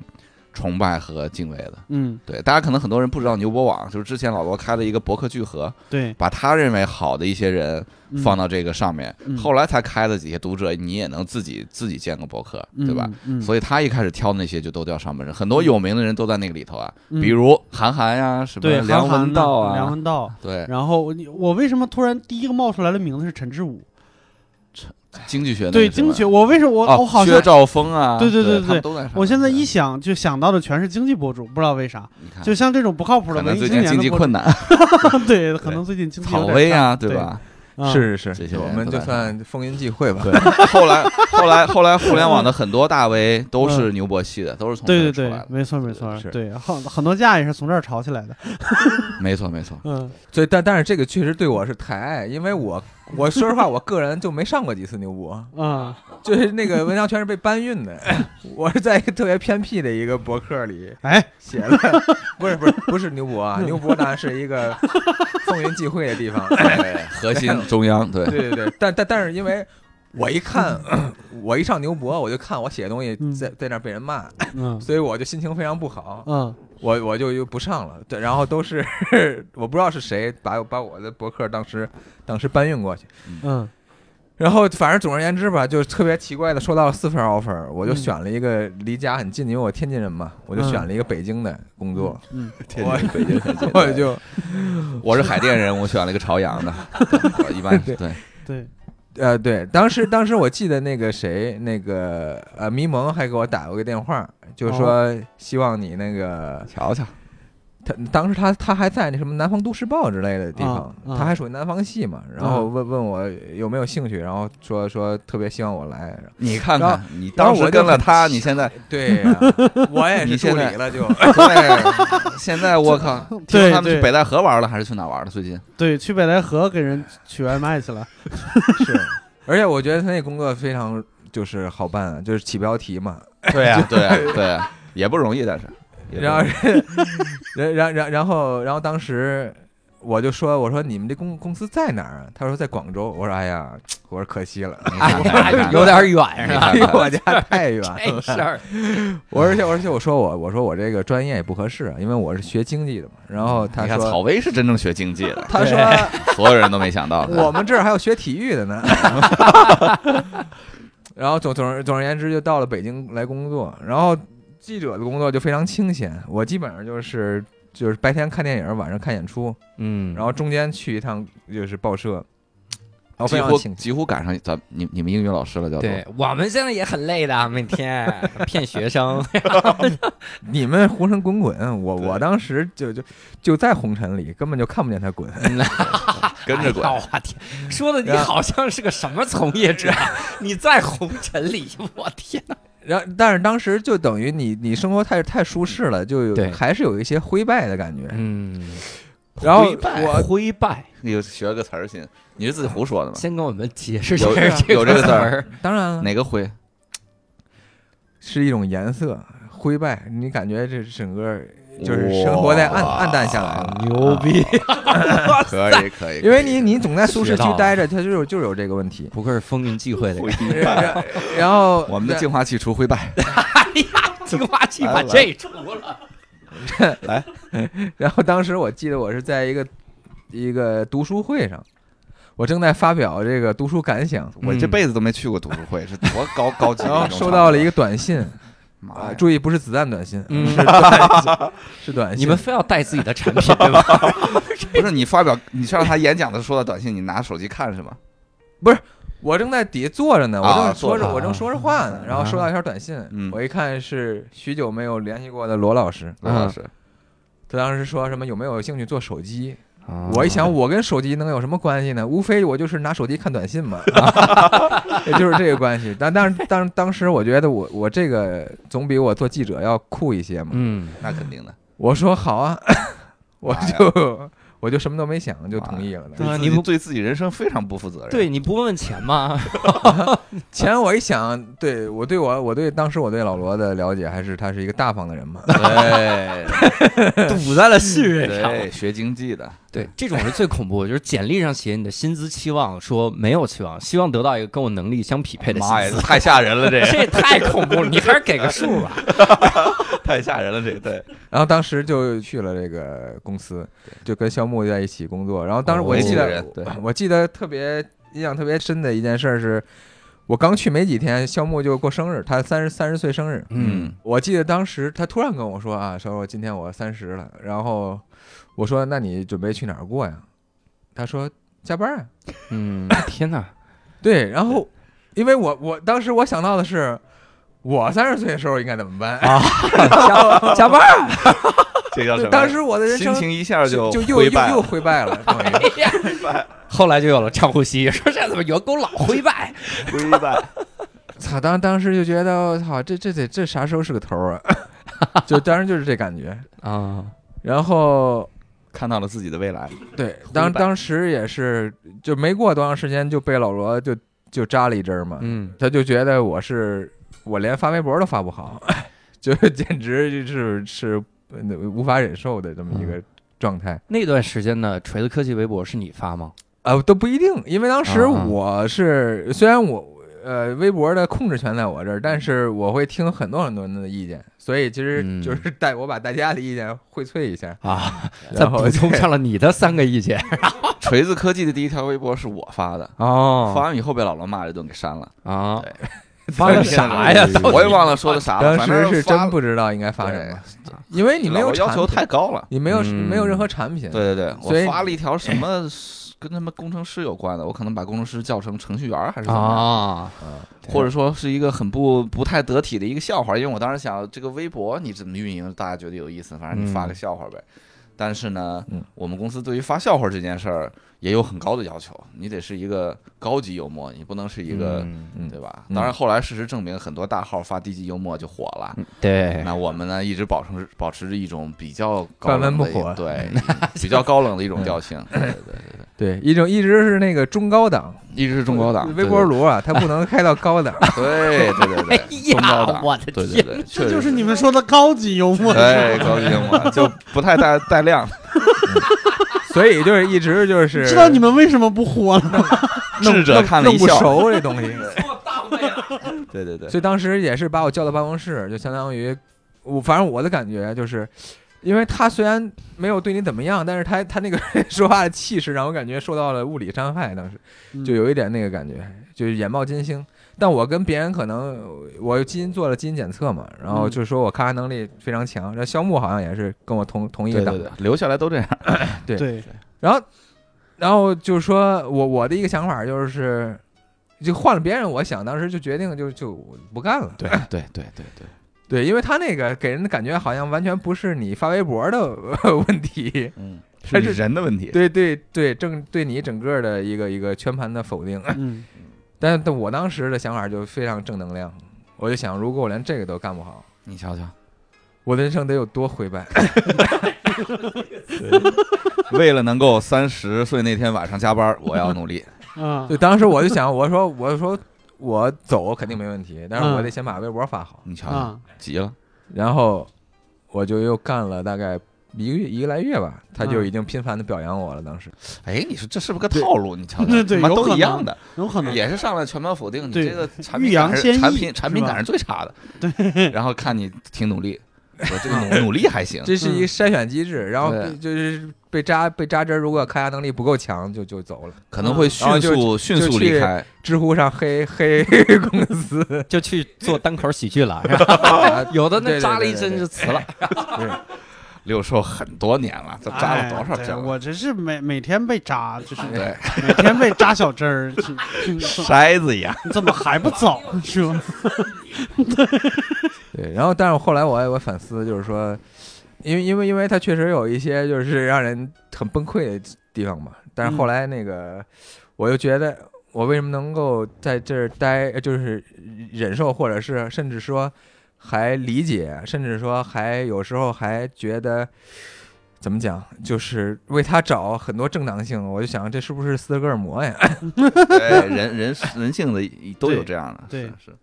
崇拜和敬畏的。嗯，对，大家可能很多人不知道牛博网，就是之前老罗开的一个博客聚合，对，把他认为好的一些人嗯放到这个上面，嗯后来才开的几些读者，你也能自己自己建个博客，对吧？？嗯，所以他一开始挑的那些就都叫上半身，很多有名的人都在那个里头啊，嗯比如韩寒呀，什么梁文道啊梁啊，文道。对，然后我为什么突然第一个冒出来的名字是陈志武？经济学那对，经济学，我为什么我我哦，好像薛兆丰啊，对对对对。我现在一想就想到的全是经济博主，不知道为啥，你看，就像这种不靠谱的可能文艺最近经济青年的博主困难，对，可能最近经济有点 草薇呀，差对？吧？啊是是是，这些我们就算风云际会吧。对，后来后来后来，互联网的很多大 V 都是牛博系的，都是从对对对没错没错，是对，很很多架也是从这儿炒起来的。没错没 错。嗯所以但但是这个确实对我是抬爱，因为我我说实话，我个人就没上过几次牛博，嗯就是那个文章全是被搬运的。我是在一个特别偏僻的一个博客里哎，写的，不是不是不是牛博啊，牛博当然是一个风云际会的地方。对，核心中央，对，对对对，但但但是因为我一看，我一上牛博，我就看我写的东西嗯在在那被人骂，嗯所以我就心情非常不好，嗯我我就又不上了。对，然后都是 我不知道是谁把把我的博客当时当时搬运过去，嗯。然后反正总而言之吧，就特别奇怪的收到了四份 offer，我就嗯。选了一个离家很近的，因为我天津人嘛，我就嗯。选了一个北京的工作，嗯我 天津北京很近 我就我是海淀人，我选了一个朝阳的，一般对。对，对，呃，对，当时当时我记得那个谁，那个呃，迷蒙还给我打过个电话，就说希望你那个瞧瞧，他当时他他还在那什么南方都市报之类的地方，啊啊他还属于南方系嘛，然后问问我有没有兴趣，然后说说特别希望我来，你看看，你当时跟了他，你现在对呀、我也是助你现在理了就，对，现在我靠，听说他们去北戴河玩了，还是去哪玩了？最近 对，去北戴河给人取外卖去了。是，而且我觉得他那工作非常就是好办啊，就是起标题嘛，对呀，对呀，对呀，也不容易，但是，然后 然然然然后然后当时我就说我说你们这公公司在哪儿啊？他说在广州。我说哎呀，我说可惜了，有点远是吧？离我家太远了。这事儿，我而且而且我说我我说我这个专业也不合适啊，因为我是学经济的嘛。然后他你看草说薇是真正学经济的，他说 所有人都没想到。我们这儿还有学体育的呢。然后总总而总而言之就到了北京来工作，然后记者的工作就非常清闲，我基本上就是就是白天看电影，晚上看演出，嗯，然后中间去一趟就是报社，然后几乎非常清几乎赶上咱你你们英语老师了，叫做对我们现在也很累的，每天 骗学生。你们红尘滚滚，我我当时就就就在红尘里，根本就看不见他滚。跟着滚哎。呀我天，说的你好像是个什么从业者？你在红尘里，我天哪！然后，但是当时就等于你你生活太太舒适了，就有对还是有一些灰败的感觉。嗯，然后灰败我灰败，你又学了个词儿先，你是自己胡说的吗？先跟我们解释有解释有这个字儿儿。当然了哪个灰？是一种颜色，灰败，你感觉这整个就是生活在暗暗淡下来了。牛逼！可以可以，因为你你总在舒适区待着，它就有就有这个问题。不愧是风云际会的人，然然后我们的净化器除灰败，净化器把这除了。来，然后当时我记得我是在一个一个读书会上，我正在发表这个读书感想，我这辈子都没去过读书会，是多高高级的然。后收到了一个短信，啊，妈呀，注意不是子弹短信，嗯是短信，是短信。你们非要带自己的产品对吧？不是你发表，你是让他演讲的时候收到短信，你拿手机看是吗？不是我正在底下坐着呢，我啊正说着，我正说着话呢，然后收到一条短信嗯，我一看是许久没有联系过的罗老师，罗老师，他当时说什么有没有兴趣做手机？啊我一想，我跟手机能有什么关系呢？无非我就是拿手机看短信嘛，也就是这个关系。但当当当时我觉得我我这个总比我做记者要酷一些嘛。嗯，那肯定的，我说好啊，我就我就什么都没想就同意了。对啊你不对自己人生非常不负责任。对，你不问问钱吗？钱我一想，对我对我我对当时我对老罗的了解还是他是一个大方的人嘛。对赌在了信任上。对，学经济的，对，这种是最恐怖的，就是简历上写你的薪资期望，说没有期望，希望得到一个跟我能力相匹配的薪妈呀，资。太吓人了，这这也太恐怖了，你还是给个数吧。太吓人了，这个对。然后当时就去了这个公司，就跟肖木在一起工作。然后当时哦我记得，我记得特别印象特别深的一件事儿是，我刚去没几天，肖木就过生日，他三十三十岁生日。嗯，我记得当时他突然跟我说啊，说我今天我三十了，然后我说那你准备去哪儿过呀？他说加班啊。嗯，天哪，对，然后因为我我当时我想到的是，我三十岁的时候应该怎么办啊？加加班儿，这叫什么？当时我的人生心情一下就就又又灰败了。又灰败了，等于后来就有了唱呼吸，说这怎么员工老灰败？灰败，操！当当时就觉得我操，这这得这啥时候是个头儿啊？就当时就是这感觉。啊，然后看到了自己的未来。对，当当时也是就没过多长时间就被老罗就就扎了一针儿嘛，嗯，他就觉得我是我连发微博都发不好，就简直就是是呃无法忍受的这么一个状态。那段时间呢，锤子科技微博是你发吗？呃，都不一定，因为当时我是虽然我呃微博的控制权在我这儿，但是我会听很多很多人的意见，所以其实嗯。就是带我把大家的意见荟萃一下，啊，再然后补充上了你的三个意见。锤子科技的第一条微博是我发的。哦，发哦完以后被老罗骂了一顿，给删了。啊。对，发的啥呀？我也忘了说的啥了，当时是真不知道应该发什么，因为你没有要求太高了。你没有嗯。没有任何产品，对对对，我所以发了一条什么跟他们工程师有关的，我可能把工程师叫成程序员儿还是怎么样，啊，或者说是一个很不不太得体的一个笑话，因为我当时想这个微博你怎么运营，大家觉得有意思，反正你发个笑话呗。但是呢，嗯我们公司对于发笑话这件事儿也有很高的要求，你得是一个高级幽默，你不能是一个，嗯对吧？嗯当然，后来事实证明，很多大号发低级幽默就火了。对，那我们呢，一直保持保持着一种比较高冷的不火对，比较高冷的一种调性。对对对对对，一种一直是那个中高档，一直是中高档微波炉啊，它不能开到高档，对对对 对中高，档，我的对对，对，这就是你们说的高级幽默。对高级幽默，就不太带带量。所以就是一直就是知道你们为什么不火了？智者看了弄不一笑，熟这东西，对对对，所以当时也是把我叫到办公室，就相当于我，反正我的感觉就是，因为他虽然没有对你怎么样，但是他他那个 说话的气势让我感觉受到了物理伤害，当时就有一点那个感觉，就是眼冒金星。但我跟别人可能我基因做了基因检测嘛，然后嗯就说我抗压能力非常强。那肖木好像也是跟我同同一个档的，对对对，留下来都这样。对，然后然后就是说我我的一个想法就是。就换了别人，我想当时就决定就就不干了。对对对对对，对，因为他那个给人的感觉好像完全不是你发微博的 问题，嗯，是人的问题。对对对，正对你整个的一个一个全盘的否定。嗯，但但我当时的想法就非常正能量，我就想，如果我连这个都干不好，你瞧瞧，我的人生得有多灰败？为了能够三十岁那天晚上加班，我要努力。啊对，，当时我就想，我说我说我走肯定没问题，但是我得先把微博发好。你瞧急了。然后我就又干了大概一个月一个来月吧，他就嗯已经频繁的表扬我了。当时哎，你说这是不是个套路？你瞧瞧，对对都一样的，有可能。也是上来全盘否定。你这个产品产品产品是吧感是最差的。对，然后看你挺努力，我这个努努力还行，这是一个筛选机制，然后就是被扎被扎针，如果抗压能力不够强，就就走了。可能会迅速迅速离开。知乎上黑黑 公司，就去做单口喜剧了，有的那扎了一针就辞了。对六兽很多年了，都扎了多少针了？我这是每每天被扎，就是对，每天被扎小针儿，筛子一样。你怎么还不走？是吗？对，然后但是后来我也我反思，就是说，因为因为因为他确实有一些就是让人很崩溃的地方嘛。但是后来那个，我又觉得我为什么能够在这儿待，就是忍受，或者是甚至说还理解，甚至说还有时候还觉得。怎么讲？就是为他找很多正当性，我就想这是不是斯德哥尔摩呀？对，人人人性的都有这样的，对是是，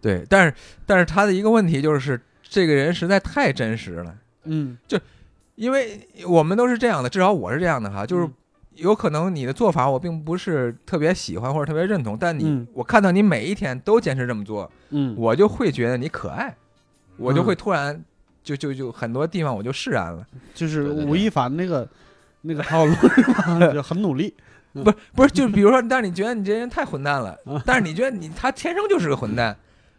对，但是但是他的一个问题就是，这个人实在太真实了。嗯就因为我们都是这样的，至少我是这样的哈，就是嗯有可能你的做法我并不是特别喜欢或者特别认同，但你、嗯我看到你每一天都坚持这么做，嗯，我就会觉得你可爱，我就嗯会突然就就就很多地方我就释然了。就是吴亦凡那个那个套路？就很努力。不是不是，就比如说，但是你觉得你这人太混蛋了啊，但是你觉得你他天生就是个混蛋，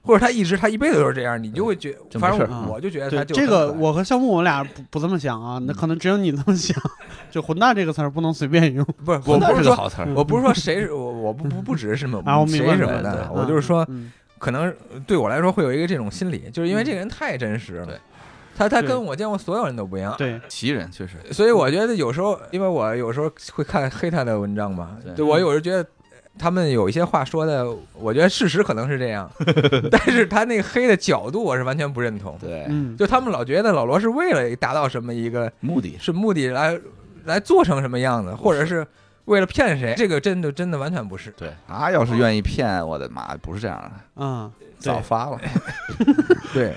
或者他一直他一辈子都是这样，你就会觉反正我就觉得他就这个，我和肖木我们俩不不这么想啊，那嗯可能只有你这么想。就“混蛋”这个词儿不能随便用。不是我混蛋不是说是个好词儿。我不是说谁 是我我不不不只是什么啊谁什么的，我就是说嗯可能对我来说会有一个这种心理，就是因为这个人太真实了对，他他跟我见过所有人都不一样，对，奇人确实，所以我觉得有时候，因为我有时候会看黑他的文章嘛，对对我有时候觉得他们有一些话说的，我觉得事实可能是这样，但是他那个黑的角度我是完全不认同，对，嗯，就他们老觉得老罗是为了达到什么一个目的。是目的来来做成什么样子，或者是为了骗谁，这个真的真的完全不是。对他要是愿意骗，我的妈，不是这样的，嗯，早发了。对，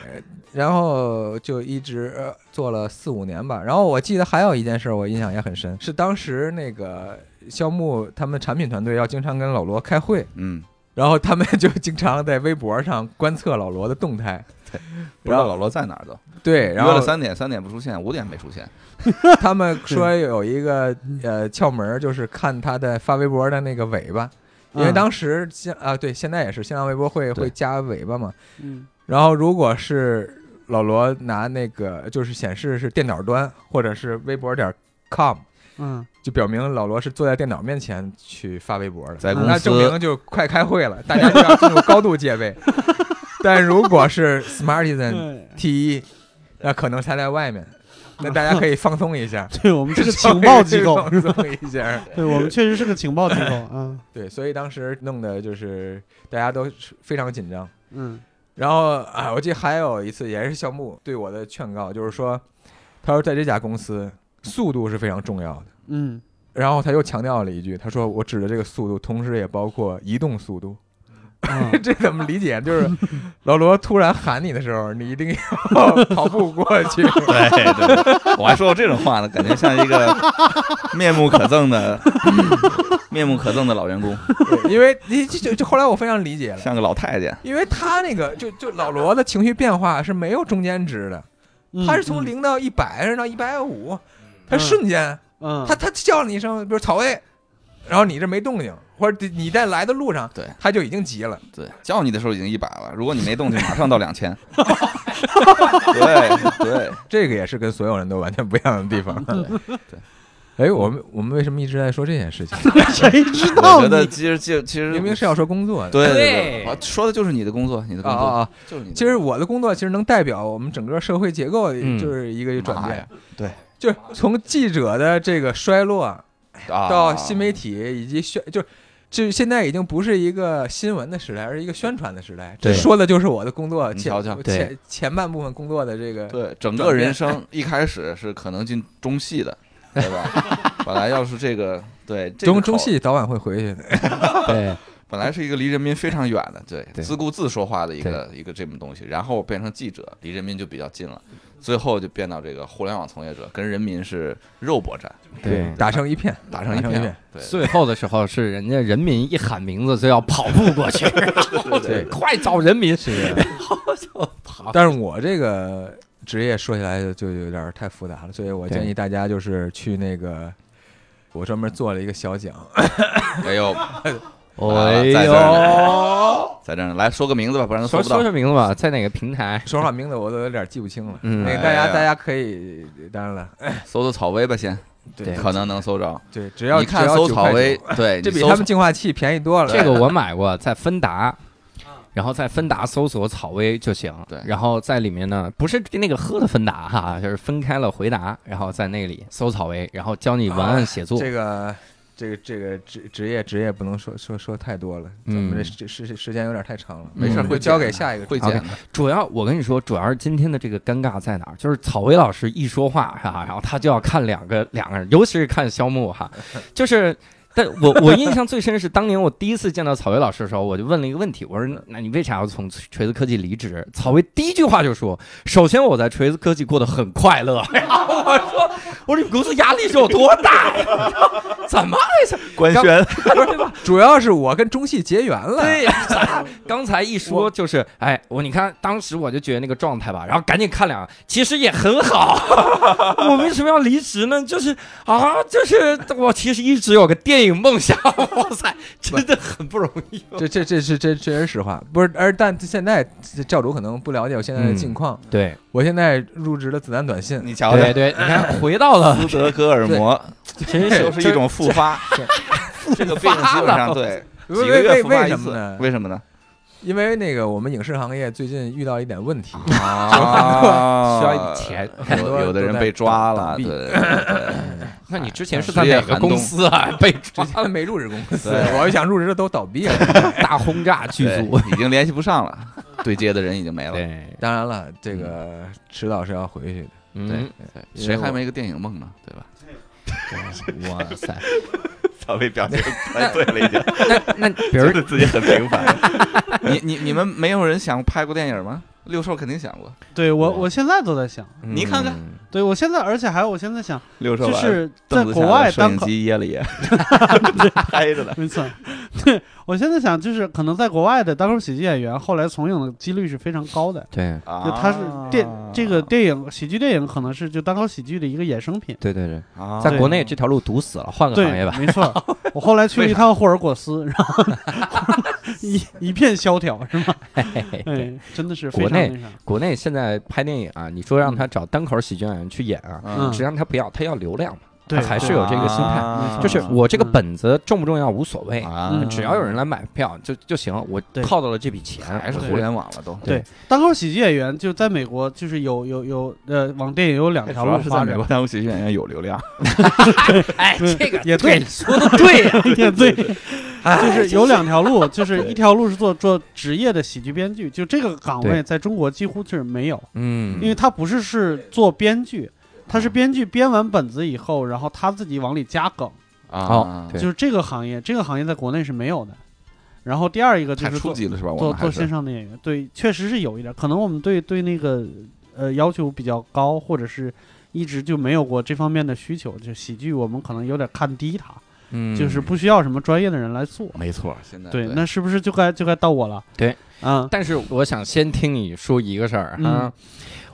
然后就一直呃做了四五年吧。然后我记得还有一件事，我印象也很深，是当时那个肖木他们产品团队要经常跟老罗开会，嗯，然后他们就经常在微博上观测老罗的动态。对不知道老罗在哪儿都。对，然后约了三点，三点不出现，五点没出现。他们说有一个呃窍门，就是看他的发微博的那个尾巴，因为嗯当时新啊对，现在也是新浪微博会会加尾巴嘛。嗯然后如果是老罗拿那个就是显示是电脑端或者是微博点 com，嗯就表明老罗是坐在电脑面前去发微博的，在公司那证明就快开会了，大家就要进入高度戒备。但如果是 Smartisan T 一，那可能才在外面，那大家可以放松一下。对，我们是个情报机构，放松一下。对我们确实是个情报机构啊。对，所以当时弄的就是大家都非常紧张。嗯然后啊，我记得还有一次也是项目对我的劝告，就是说，他说在这家公司速度是非常重要的。嗯然后他又强调了一句，他说我指的这个速度，同时也包括移动速度。嗯 这怎么理解？就是 老罗突然喊你的时候，你一定要跑步过去。对对，我还说过这种话呢，感觉像一个面目可憎的面目可憎的老员工，因为你就就就后来我非常理解了，像个老太监。因为他那个就就老罗的情绪变化是没有中间值的，嗯他是从零到一百到一百五，他瞬间，嗯，他他叫你一声，比如曹魏，然后你这没动静，或者你在来的路上，对他就已经急了。对，叫你的时候已经一百了，如果你没动静，马上到两千。对对，这个也是跟所有人都完全不一样的地方。对 哎，我们我们为什么一直在说这件事情？谁知道你？觉得其实其实其实明明是要说工作的。对对对啊说的就是你的工作，你的工作啊！就是你的。其实我的工作其实能代表我们整个社会结构，嗯就是一个转变。对，就是从记者的这个衰落啊。到新媒体以及宣，就是就现在已经不是一个新闻的时代，而是一个宣传的时代。这说的就是我的工作瞧瞧前前半部分工作的这个对整个人生一开始是可能进中戏的，对吧？本来要是这个对这个中中戏早晚会回去的。对，本来是一个离人民非常远的，对，对自顾自说话的一个一个这么东西，然后变成记者，离人民就比较近了，最后就变到这个互联网从业者跟人民是肉搏战，对。打成一片，打成一片一片。，对。最后的时候是人家人民一喊名字就要跑步过去，对快找人民！但是我这个职业说起来就就有点太复杂了，所以我建议大家就是去那个，我专门做了一个小奖，哎呦，哎在这儿呦，在这儿来说个名字吧，不然搜不到。说说说名字吧，在哪个平台？说实话名字我都有点记不清了。嗯那个大家大家可以，当然了，搜搜草薇吧，先对可能能搜着。对，只要你看搜草薇薇，，对，这比他们净化器便宜多了。这个我买过，在芬达。然后在芬达搜索草薇就行，对然后在里面呢，不是那个喝的芬达哈，就是分开了回答，然后在那里搜草薇，然后教你文案写作。这个这个这个职职业职业不能说说说太多了，咱嗯们这时时时间有点太长了，没事嗯会交给下一个会主题剪的，主要我跟你说，主要是今天的这个尴尬在哪儿？就是草薇老师一说话哈，然后他就要看两个两个人，尤其是看肖木哈，就是。但我我印象最深是当年我第一次见到草薇老师的时候，我就问了一个问题，我说：“那你为啥要从锤子科技离职？”草薇第一句话就说：“首先我在锤子科技过得很快乐。”然后我说：“我说你们公司压力是有多大呀？怎么回事？官宣，对吧？主要是我跟中戏结缘了。对呀，刚才一说就是，哎，我你看，当时我就觉得那个状态吧，然后赶紧看两个，其实也很好。我为什么要离职呢？就是啊，就是我其实一直有个电影梦想，哇塞，真的很不容易。这这这是这这是实话，不是？而但现在这教主可能不了解我现在的境况。对我现在入职了子弹短信，你瞧瞧对，对，你看回到了，斯德哥尔摩其实 就是一种复发，这个病基本上对几个为为为月复发一次什么呢，？为什么呢？因为那个我们影视行业最近遇到一点问题，啊 需要一笔钱。有有的人被抓了，对那你之前是在哪个公司啊？被抓之前没入职公司，对我就想入职的都倒闭了。大轰炸剧组。已经联系不上了，对接的人已经没了。对，当然了，这个迟早是要回去的。嗯，对谁还没个电影梦呢？对吧？哇塞，曹薇表情太对了，已经那那 比如自己很平凡。你你你们没有人想拍过电影吗？六兽肯定想过，对我我现在都在想，你看看嗯对我现在，而且还有我现在想，就是在国外的摄影单口，机掖了掖，拍着呢。没错，对我现在想，就是可能在国外的单口喜剧演员后来从影的几率是非常高的。对就他是电啊这个电影喜剧电影可能是就单口喜剧的一个衍生品。对对对，啊在国内这条路堵死了，换个行业吧，。没错。我后来去了一趟霍尔果斯，然后一一片萧条，是吗？哎，真的是非国内。国内现在拍电影啊，你说让他找单口喜剧演员去演啊，实际上他不要，他要流量嘛，对。他还是有这个心态。啊就是我这个嗯。本子重不重要无所谓，只要有人来买票就就行，我对。靠到了这笔钱，还是互联网了都。对，单口喜剧演员就在美国，就是有有有呃，往电影有两条路发展要是在美国。单口喜剧演员有流量，哎，这个也对。对，说的对，也对，哎就是有两条路，就是一条路是做做职业的喜剧编剧，就这个岗位在中国几乎是没有，嗯。因为他不是是做编剧，他是编剧编完本子以后，然后他自己往里加梗，啊就是这个行业，这个行业在国内是没有的。然后第二一个就是做级了是吧？做线上的演员，对，确实是有一点，可能我们对对那个呃要求比较高，或者是一直就没有过这方面的需求，就喜剧我们可能有点看低它，嗯。就是不需要什么专业的人来做。没错，现在对，那是不是就该就该到我了？对，嗯，但是我想先听你说一个事儿嗯。哈，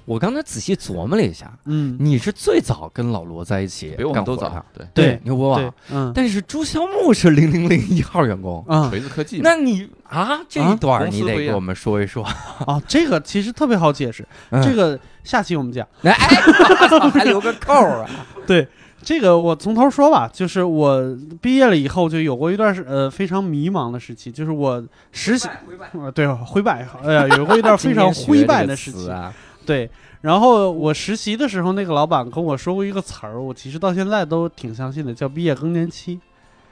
我刚才仔细琢磨了一下，嗯，你是最早跟老罗在一起比我们都早干活的，。对，对对牛博网，，嗯。但是朱萧木是零零零一号员工，啊。锤子科技，那你啊这一段你得给我们说一说。啊，这个其实特别好解释，嗯。这个下期我们讲。哎，还留个扣儿啊！对，这个我从头说吧，就是我毕业了以后就有过一段是呃非常迷茫的时期，就是我实习，呃对灰败，哎呀，有过一段非常灰败的时期，啊，对。然后我实习的时候，那个老板跟我说过一个词儿，我其实到现在都挺相信的，叫毕业更年期。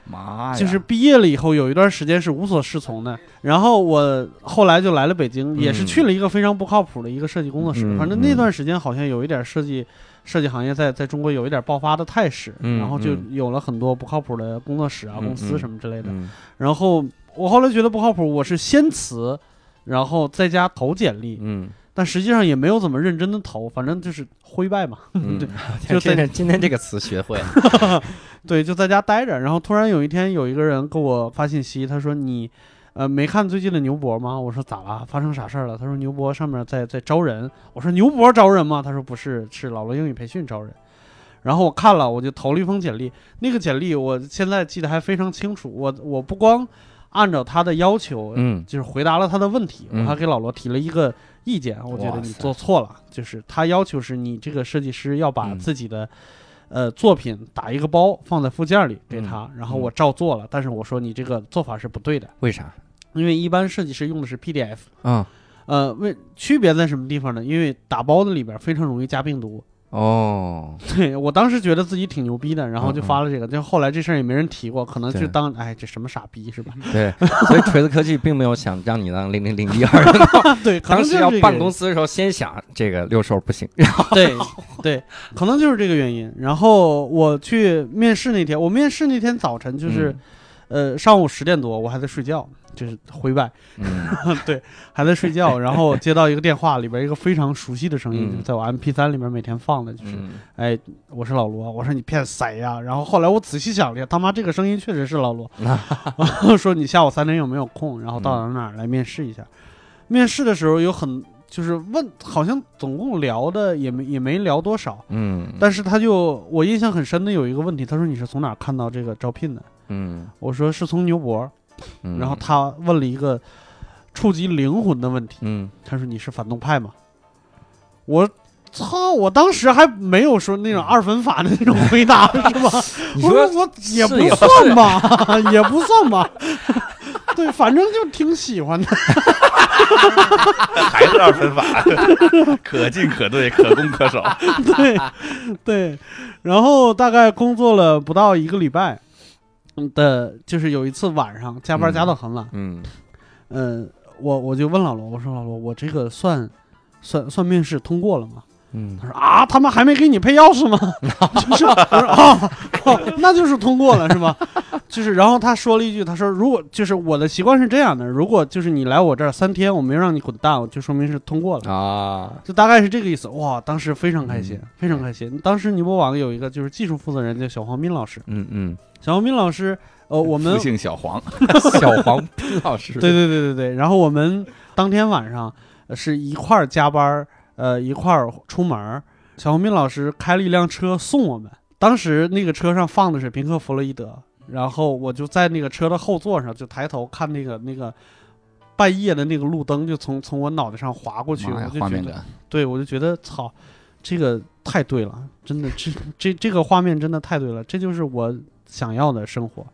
妈呀，就是毕业了以后有一段时间是无所适从的，然后我后来就来了北京，也是去了一个非常不靠谱的一个设计工作室。嗯反正那段时间好像有一点设计设计行业在在中国有一点爆发的态势，嗯然后就嗯有了很多不靠谱的工作室啊、嗯公司嗯什么之类的。嗯然后我后来觉得不靠谱，我是先辞，然后在家投简历，嗯但实际上也没有怎么认真的投，反正就是灰败嘛。嗯对，就就在今天这个词学会了。对，就在家待着。然后突然有一天，有一个人给我发信息，他说你，呃，没看最近的牛博吗？我说咋了？发生啥事儿了？他说牛博上面在在招人。我说牛博招人吗？他说不是，是老罗英语培训招人。然后我看了，我就投了一封简历。那个简历我现在记得还非常清楚。我我不光按照他的要求，嗯就是回答了他的问题，嗯我还给老罗提了一个意见，我觉得你做错了。就是他要求是你这个设计师要把嗯自己的、呃作品打一个包放在附件里给他，然后我照做了，但是我说你这个做法是不对的，为啥？因为一般设计师用的是 PDF。啊呃，为区别在什么地方呢？因为打包的里边非常容易加病毒。哦，对我当时觉得自己挺牛逼的，然后就嗯嗯发了这个，就后来这事儿也没人提过，可能就当哎这什么傻逼是吧？对，所以锤子科技并没有想让你当零零零一二，对，当时要办公司的时候先想这个六兽不行，然后对对，可能就是这个原因。然后我去面试那天，我面试那天早晨就是，呃，上午十点多，我还在睡觉，就是回外，嗯 对，还在睡觉。然后接到一个电话，里边一个非常熟悉的声音，嗯就是在我 M P 三里面每天放的，就是，嗯哎，我是老罗。我说你骗谁呀？然后后来我仔细想了一下，他妈这个声音确实是老罗。说你下午三点有没有空？然后到哪儿哪儿来面试一下。面试的时候有很就是问，好像总共聊的也没也没聊多少。嗯但是他就我印象很深的有一个问题，他说你是从哪儿看到这个招聘的？嗯我说是从牛博，嗯，然后他问了一个触及灵魂的问题，嗯他说你是反动派吗？我操！我当时还没有说那种二分法的那种回答是吧？你我说我也不是也不算吧，也不算吧。对，反正就挺喜欢的。还是二分法，可进可退，可攻可守。对对，然后大概工作了不到一个礼拜嗯的，就是有一次晚上加班加到很晚，嗯嗯、我我就问老罗，我说老罗，我这个算算算面试通过了吗？嗯他说啊，他们还没给你配钥匙吗？就是我说啊、哦，那就是通过了是吗？就是然后他说了一句，他说如果就是我的习惯是这样的，如果就是你来我这儿三天，我没让你滚蛋，我就说明是通过了。啊就大概是这个意思。哇，当时非常开心，嗯非常开心。当时尼泊网有一个就是技术负责人叫小黄斌老师，嗯嗯，小黄斌老师，呃，我们复姓小黄，小黄斌老师，对对对对对，然后我们当天晚上呃是一块儿加班儿，呃，一块儿出门儿。小红斌老师开了一辆车送我们，当时那个车上放的是平克·弗洛伊德，然后我就在那个车的后座上就抬头看那个那个半夜的那个路灯就从从我脑袋上划过去，我就觉得，对我就觉得操，这个太对了，真的这这这个画面真的太对了，这就是我想要的生活。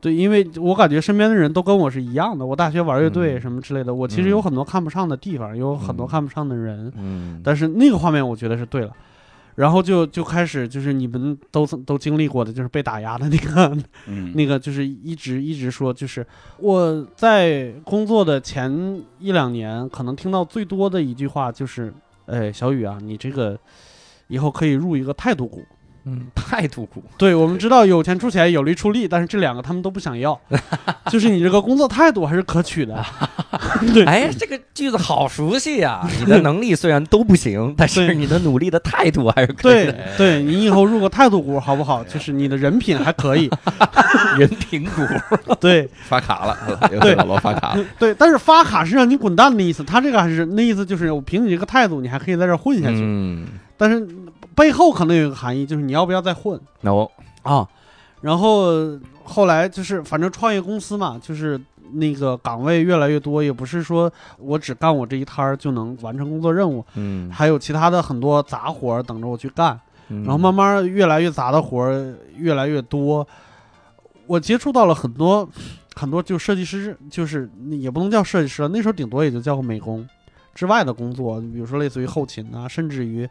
对，因为我感觉身边的人都跟我是一样的。我大学玩乐队嗯什么之类的，我其实有很多看不上的地方，有很多嗯看不上的人，嗯但是那个画面我觉得是对了。然后就就开始就是你们都都经历过的，就是被打压的那个 嗯，那个，就是一直一直说，就是我在工作的前一两年，可能听到最多的一句话就是，哎，小雨啊，你这个以后可以入一个态度股。嗯态度股，对，我们知道有钱出钱，有力出力，但是这两个他们都不想要，就是你这个工作态度还是可取的。对，哎，这个句子好熟悉呀！你的能力虽然都不行，但是你的努力的态度还是可以的。对，你以后入个态度股好不好？就是你的人品还可以。人品股，对发卡了，又给老罗发卡了。对，但是发卡是让你滚蛋的意思，他这个还是那意思就是我凭你这个态度，你还可以在这混下去。嗯，但是背后可能有一个含义，就是你要不要再混 no 啊？然后后来就是反正创业公司嘛，就是那个岗位越来越多，也不是说我只干我这一摊儿就能完成工作任务，嗯，还有其他的很多杂活儿等着我去干。然然后慢慢越来越杂的活儿越来越多，我接触到了很多很多就设计师，就是也不能叫设计师了，那时候顶多也就叫个美工之外的工作，比如说类似于后勤啊，甚至于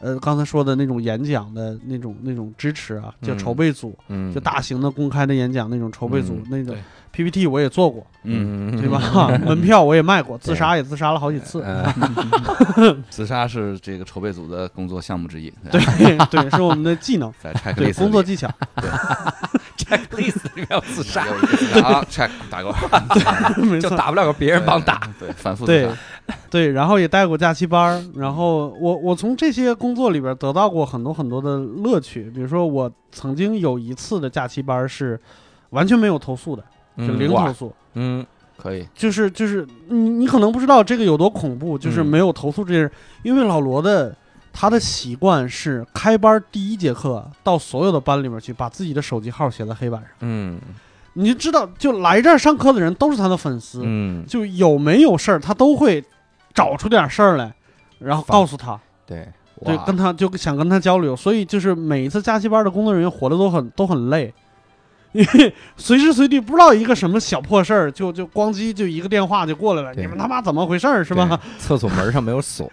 呃刚才说的那种演讲的那种那种支持啊，叫嗯筹备组，嗯就大型的公开的演讲那种筹备组，嗯那个 PPT 我也做过，嗯，对吧？门票我也卖过，自杀也自杀了好几次。呃 自杀是这个筹备组的工作项目之一。对对，是我们的技能，在对工作技巧。checklist 里面有自杀，啊，check 打勾，没错，就打不了个别人帮打。对，反复自对杀。对，然后也带过假期班儿，然后我我从这些工作里边得到过很多很多的乐趣，比如说我曾经有一次的假期班儿是完全没有投诉的，零投诉。嗯可以，就是就是你你可能不知道这个有多恐怖，就是嗯没有投诉这些人，因为老罗的他的习惯是开班第一节课到所有的班里面去，把自己的手机号写在黑板上，嗯你就知道，就来这儿上课的人都是他的粉丝，嗯，就有没有事儿他都会找出点事儿来，然后告诉他，对，对，跟他就想跟他交流，所以就是每一次假期班的工作人员活的都很都很累，因 为随时随地不知道一个什么小破事儿，就就咣叽就一个电话就过来了，你们他妈怎么回事儿是吧？厕所门上没有锁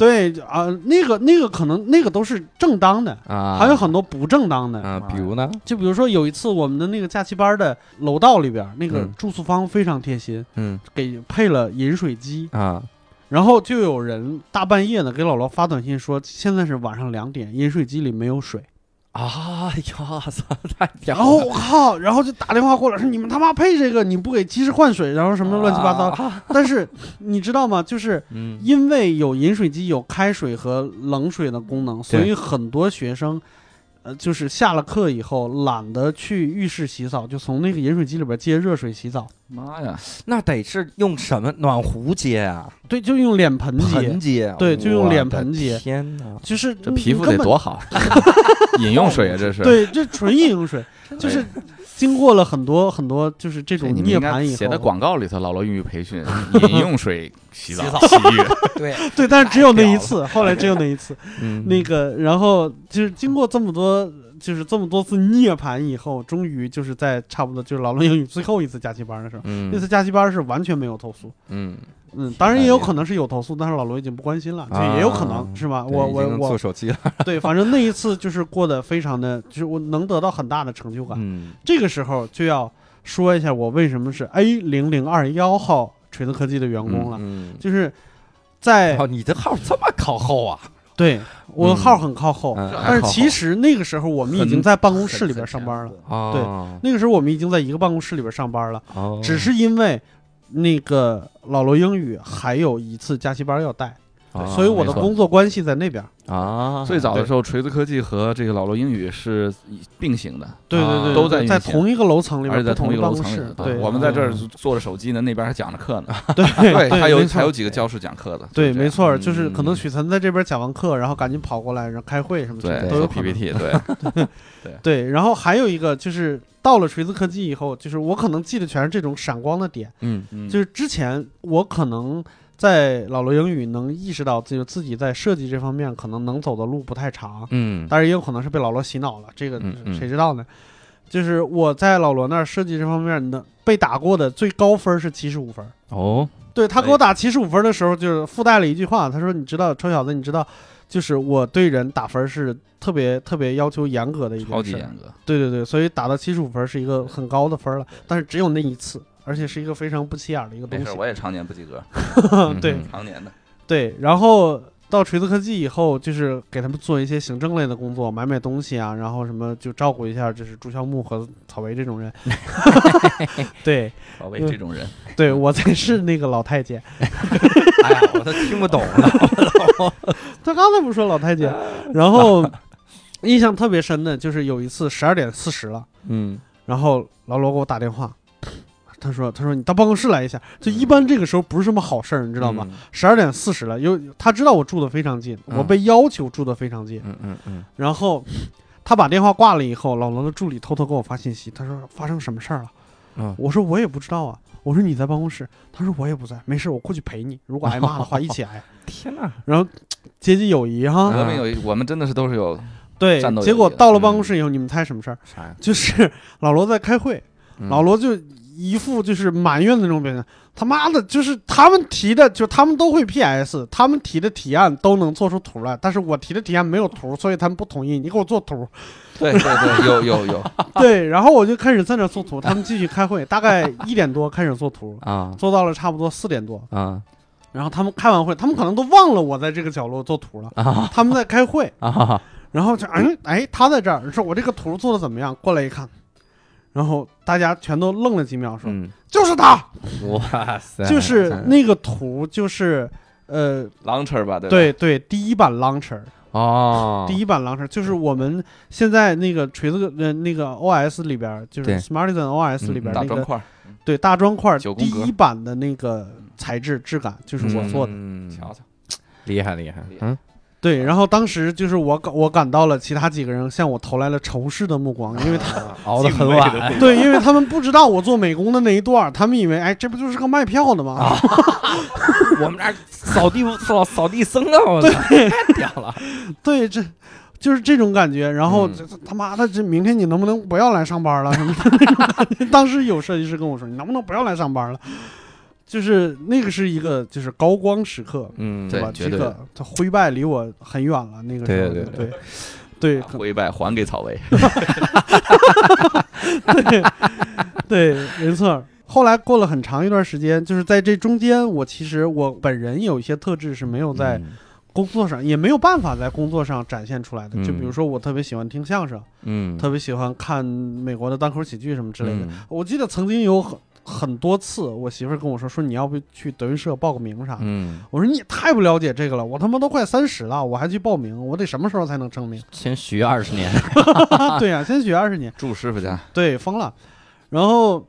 对啊、那个那个可能那个都是正当的，啊，还有很多不正当的。啊，比如呢，就比如说有一次我们的那个假期班的楼道里边，那个嗯住宿方非常贴心，嗯给配了饮水机，啊，然后就有人大半夜的给姥姥发短信说，现在是晚上两点，饮水机里没有水。啊呀，操，太屌然后我靠，然后就打电话过来说你们他妈配这个，你不给及时换水，然后什么乱七八糟。啊但是你知道吗？就是嗯因为有饮水机有开水和冷水的功能，所以很多学生。呃，就是下了课以后懒得去浴室洗澡，就从那个饮水机里边接热水洗澡。妈呀，那得是用什么暖壶接啊？对，就用脸盆接盆，接，对就用脸盆接天哪！就是这皮肤得多好，饮用水啊，这是。对，这纯饮用水，就是经过了很多很多，就是这种涅槃以后，写在广告里头，老罗英语培训，饮用水洗澡。洗浴，对，对，但是只有那一次，后来只有那一次。嗯。那个，然后就是经过这么多，就是这么多次涅槃以后，终于就是在差不多就是老罗英语最后一次假期班的时候，嗯。那次假期班是完全没有投诉。嗯，嗯，当然也有可能是有投诉，但是老罗已经不关心了，就也有可能、啊是吧？我我我做我手机了，对，反正那一次就是过得非常的，就是我能得到很大的成就感。嗯这个时候就要说一下我为什么是 A 零零二幺号锤子科技的员工了，嗯，就是在、哦，你的号这么靠后啊？对我嗯号很靠后，嗯但是其实那个时候我们已经在办公室里边上班了。对，那个时候我们已经在一个办公室里边上班了，哦，只是因为那个老罗英语还有一次假期班要带，哦所以我的工作关系在那边。啊，最早的时候，锤子科技和这个老罗英语是并行的，对对对，都在在同一个楼层里面，而且在同一个楼层室。对，我们在这儿坐着手机呢，那边还讲着课呢。对 对，还有还有几个教室讲课的。对，没错，就是可能嗯许岑在这边讲完课，然后赶紧跑过来，然后开会什么的都有。PPT，对，对，然后还有一个就是到了锤子科技以后，就是我可能记得全是这种闪光的点，嗯嗯。就是之前我可能在老罗英语能意识到自己自己在设计这方面可能能走的路不太长，嗯。但是也有可能是被老罗洗脑了，这个谁知道呢？就是我在老罗那儿设计这方面能被打过的最高分是七十五分。哦，对他给我打七十五分的时候，就是附带了一句话，他说：“你知道，臭小子，你知道，就是我对人打分是特别特别要求严格的一件事儿超级严格。对对对，所以打到七十五分是一个很高的分了，但是只有那一次，而且是一个非常不起眼的一个东西没事，。我也常年不及格，对嗯常年的。对，然后到锤子科技以后，就是给他们做一些行政类的工作，买买东西啊，然后什么就照顾一下，就是朱孝木和草莓这种人。对保卫这种人，对，我才是那个老太监。哎呀，我都听不懂了，他刚才不说老太监，然后印象特别深的就是有一次十二点四十了。嗯然后老罗给我打电话，他说：“他说你到办公室来一下。”就一般这个时候不是什么好事儿，你知道吗？？十二点四十了，有他知道我住的非常近，嗯我被要求住的非常近。嗯嗯嗯然后他把电话挂了以后，老罗的助理偷偷给我发信息，他说发生什么事儿了？嗯我说我也不知道啊。我说你在办公室，他说我也不在，没事，我过去陪你。如果挨骂的话，一起挨。天哪，然后阶级友谊哈，革命有一，我们真的是都是有对结果到了办公室以后，你们猜什么事儿？啥呀？就是老罗在开会，嗯老罗就一副就是埋怨的那种表情。他妈的，就是他们提的，就他们都会 PS，他们提的提案都能做出图来，但是我提的提案没有图，所以他们不同意。你给我做图，对对对，有有有，对，然后我就开始在那做图，他们继续开会，大概一点多开始做图，啊做到了差不多四点多，啊然后他们开完会，他们可能都忘了我在这个角落做图了，啊他们在开会，啊！然后就嗯哎他在这儿，说我这个图做的怎么样？过来一看，然后大家全都愣了几秒，说、嗯，就是他，哇塞，就是那个图就是呃 launcher 吧，对吧？对对第一版 launcher，哦，第一版 launcher 就是我们现在那个锤子呃那个 OS 里边，就是对。Smartisan OS 里边嗯。那个对大砖块九宫格第一版的那个材质质感就是我做的。嗯。瞧瞧，厉害厉害。厉，害。嗯，对，然后当时就是我感我感到了其他几个人向我投来了仇视的目光，因为他 熬得很晚，对，因为他们不知道我做美工的那一段，他们以为哎这不就是个卖票的吗？我们这扫地扫扫地僧啊，我操，太屌了，对，这就是这种感觉。然后他妈的，这明天你能不能不要来上班了？什么的。当时有设计师跟我说，你能不能不要来上班了？就是那个是一个就是高光时刻，嗯，对吧？这个他灰败离我很远了，那个时候对对对对可灰败还给草薇，对，对没错。后来过了很长一段时间，就是在这中间，我其实我本人有一些特质是没有在嗯工作上，也没有办法在工作上展现出来的。嗯就比如说，我特别喜欢听相声，嗯特别喜欢看美国的单口喜剧什么之类的。嗯我记得曾经有很很多次，我媳妇儿跟我说说你要不去德云社报个名啥的。嗯，我说你也太不了解这个了，我他妈都快三十了，我还去报名，我得什么时候才能成名？先学二十年，对呀、先学二十年。住师傅家，对，疯了。然后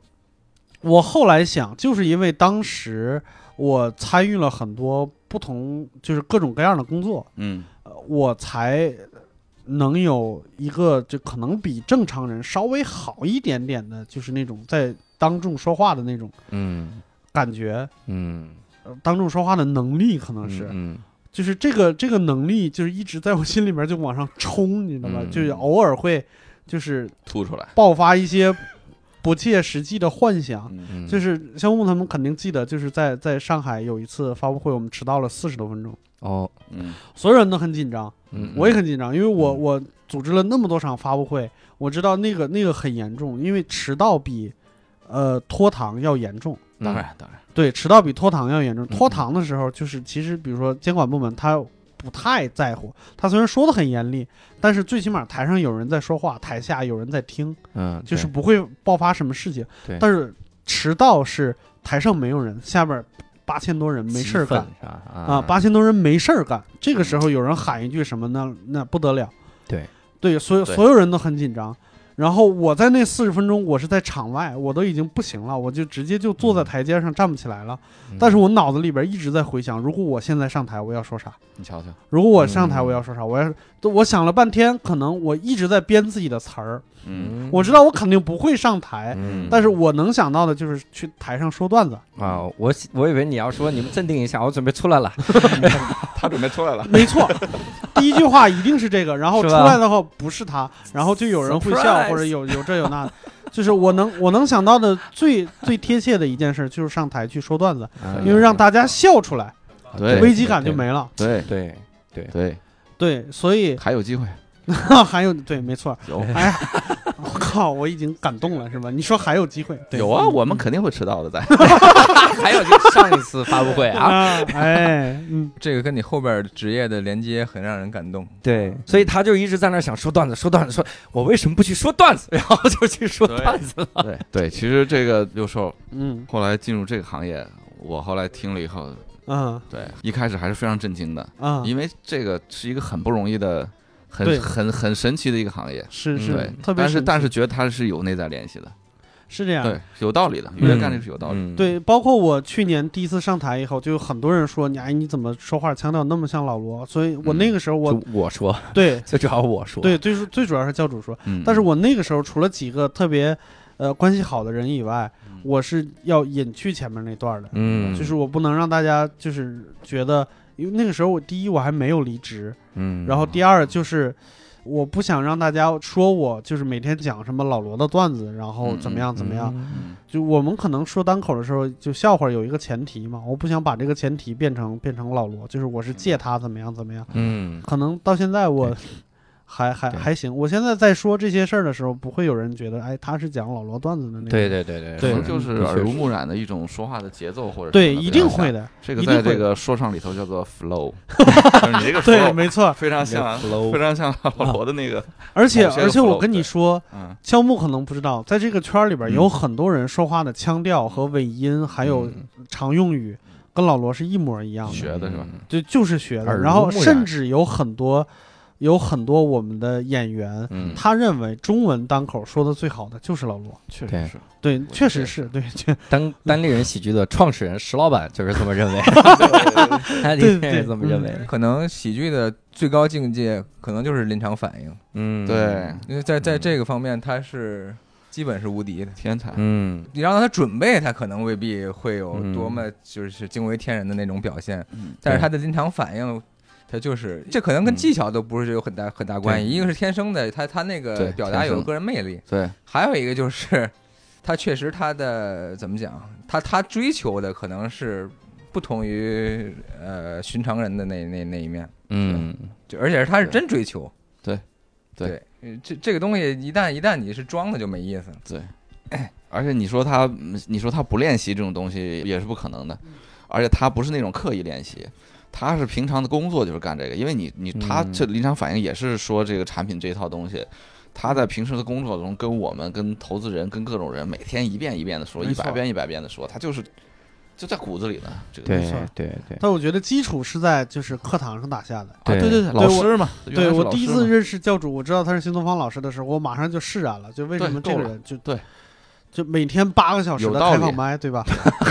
我后来想，就是因为当时我参与了很多不同，就是各种各样的工作，嗯呃我才能有一个就可能比正常人稍微好一点点的，就是那种在当众说话的那种嗯。感觉，嗯，呃当众说话的能力可能是，嗯就是这个这个能力就是一直在我心里面就往上冲，你知道吧？嗯。就是偶尔会就是吐出来，爆发一些不切实际的幻想。就是肖木他们肯定记得，就是在在上海有一次发布会，我们迟到了四十多分钟，哦，嗯。所有人都很紧张，嗯，我也很紧张，因为我嗯。我组织了那么多场发布会，我知道那个那个很严重，因为迟到比呃拖堂要严重。当然当然，对，迟到比拖堂要严重。嗯拖堂的时候，就是其实比如说监管部门他不太在乎，他虽然说的很严厉，但是最起码台上有人在说话，台下有人在听，嗯，就是不会爆发什么事情。对但是迟到是台上没有人，下边八千多人没事儿干？啊，八千多人没事儿干。这个时候有人喊一句什么，呢那不得了。对对，所有所有人都很紧张。然后我在那四十分钟，我是在场外，我都已经不行了，我就直接就坐在嗯台阶上站不起来了。嗯但是我脑子里边一直在回想，如果我现在上台，我要说啥？你瞧瞧，如果我上台，嗯我要说啥？我要我想了半天，可能我一直在编自己的词儿。嗯。我知道我肯定不会上台，嗯。但是我能想到的就是去台上说段子。啊，我我以为你要说你们镇定一下，我准备出来了，他准备出来了，没错，第一句话一定是这个，然后出来的话不是他，然后就有人会笑或者有有这有那的，就是我能我能想到的最最贴切的一件事就是上台去说段子，嗯因为让大家笑出来，对。危机感就没了。对。对。对，对。对，所以还有机会，还有对，没错。有。哎呀，我靠，我已经感动了，是吧？你说还有机会？对有啊，我们肯定会迟到的，在 还有就上一次发布会啊，啊，哎，嗯，这个跟你后边职业的连接很让人感动。对，所以他就一直在那想说段子，说段子，说我为什么不去说段子，然后就去说段子了。对对，其实这个六兽嗯后来进入这个行业，我后来听了以后，嗯对，一开始还是非常震惊的，嗯，因为这个是一个很不容易的、对很很很神奇的一个行业。嗯是是对，，特别但是但是觉得它是有内在联系的，是这样，对，有道理的，越干这个是有道理。嗯，对，包括我去年第一次上台以后，就有很多人说你哎你怎么说话腔调那么像老罗？所以我那个时候我、就我说，对 最主要我说，对最最主要是教主说，嗯，但是我那个时候除了几个特别呃关系好的人以外，我是要隐去前面那段的，嗯，就是我不能让大家就是觉得，因为那个时候我第一我还没有离职，嗯，然后第二就是。我不想让大家说我就是每天讲什么老罗的段子，然后怎么样怎么样。就我们可能说单口的时候，就笑话有一个前提嘛，我不想把这个前提变成变成老罗，就是我是借他怎么样怎么样。嗯，可能到现在我还还还行，我现在在说这些事儿的时候，不会有人觉得哎他是讲老罗段子的那个。对对对对对可能就是耳濡目染的一种说话的节奏，或者对，一定会。的。这个在这个说唱里头叫做 flow，就是你这个对没错。非常像，flow 非常像老罗的那个，而且而且我跟你说，嗯肖木可能不知道，在这个圈儿里边嗯有很多人说话的腔调和尾音，还有嗯常用语，跟老罗是一模一样的。学的是吧？就就是学的，然后甚至有很多有很多我们的演员，嗯，他认为中文单口说的最好的就是老罗。确实是，对，我确实是。对，确单单立人喜剧的创始人石老板就是这么认为，他的确是这么认为。可能喜剧的最高境界可能就是临场反应，嗯，对，因为在在嗯这个方面他是基本是无敌的。天才，嗯，你让他准备，他可能未必会有嗯。多么就是惊为天人的那种表现，嗯。但是他的临场反应，他就是这可能跟技巧都不是有很大很大关系。一个是天生的，他他那个表达有个人魅力，对，还有一个就是 他确实他的怎么讲，他他追求的可能是不同于呃寻常人的那那那一面，嗯，就而且是他是真追求。对。对。这这个东西一旦一旦你是装的就没意思了。而且你说他，嗯你说他不练习这种东西也是不可能的，而且他不是那种刻意练习，他是平常的工作就是干这个，因为你你他嗯这临场反应也是说这个产品这一套东西。他在平时的工作中，跟我们、跟投资人、跟各种人，每天一遍一遍的说，一百遍一百遍的说，他就是就在骨子里呢这个对东西。对对，但我觉得基础是在就是课堂上打下的。啊，对对对对，对我老师嘛，对我第一次认识教主，我知道他是新东方老师的时候，我马上就释然了。就为什么这个人就对，就每天八个小时的开放麦，对吧？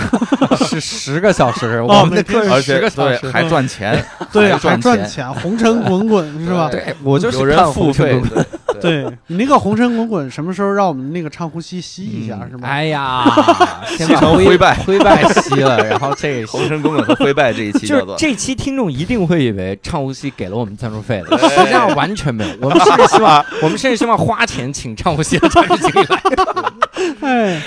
是十个小时，哦我们的课而且是十个小时。对还赚钱，对，还还赚钱，红尘滚滚是吧？对我就是有人付费滚滚，对 对你那个红尘滚滚，什么时候让我们那个唱呼吸吸一下嗯是吗？哎呀，先西把灰灰败 灰败吸了，然后这红尘滚滚和灰败这一期就是叫做这期听众一定会以为唱呼吸给了我们赞助费的，实际上完全没有。我们甚至希望，我们甚至希望花钱请唱呼吸的产品经理来。哎，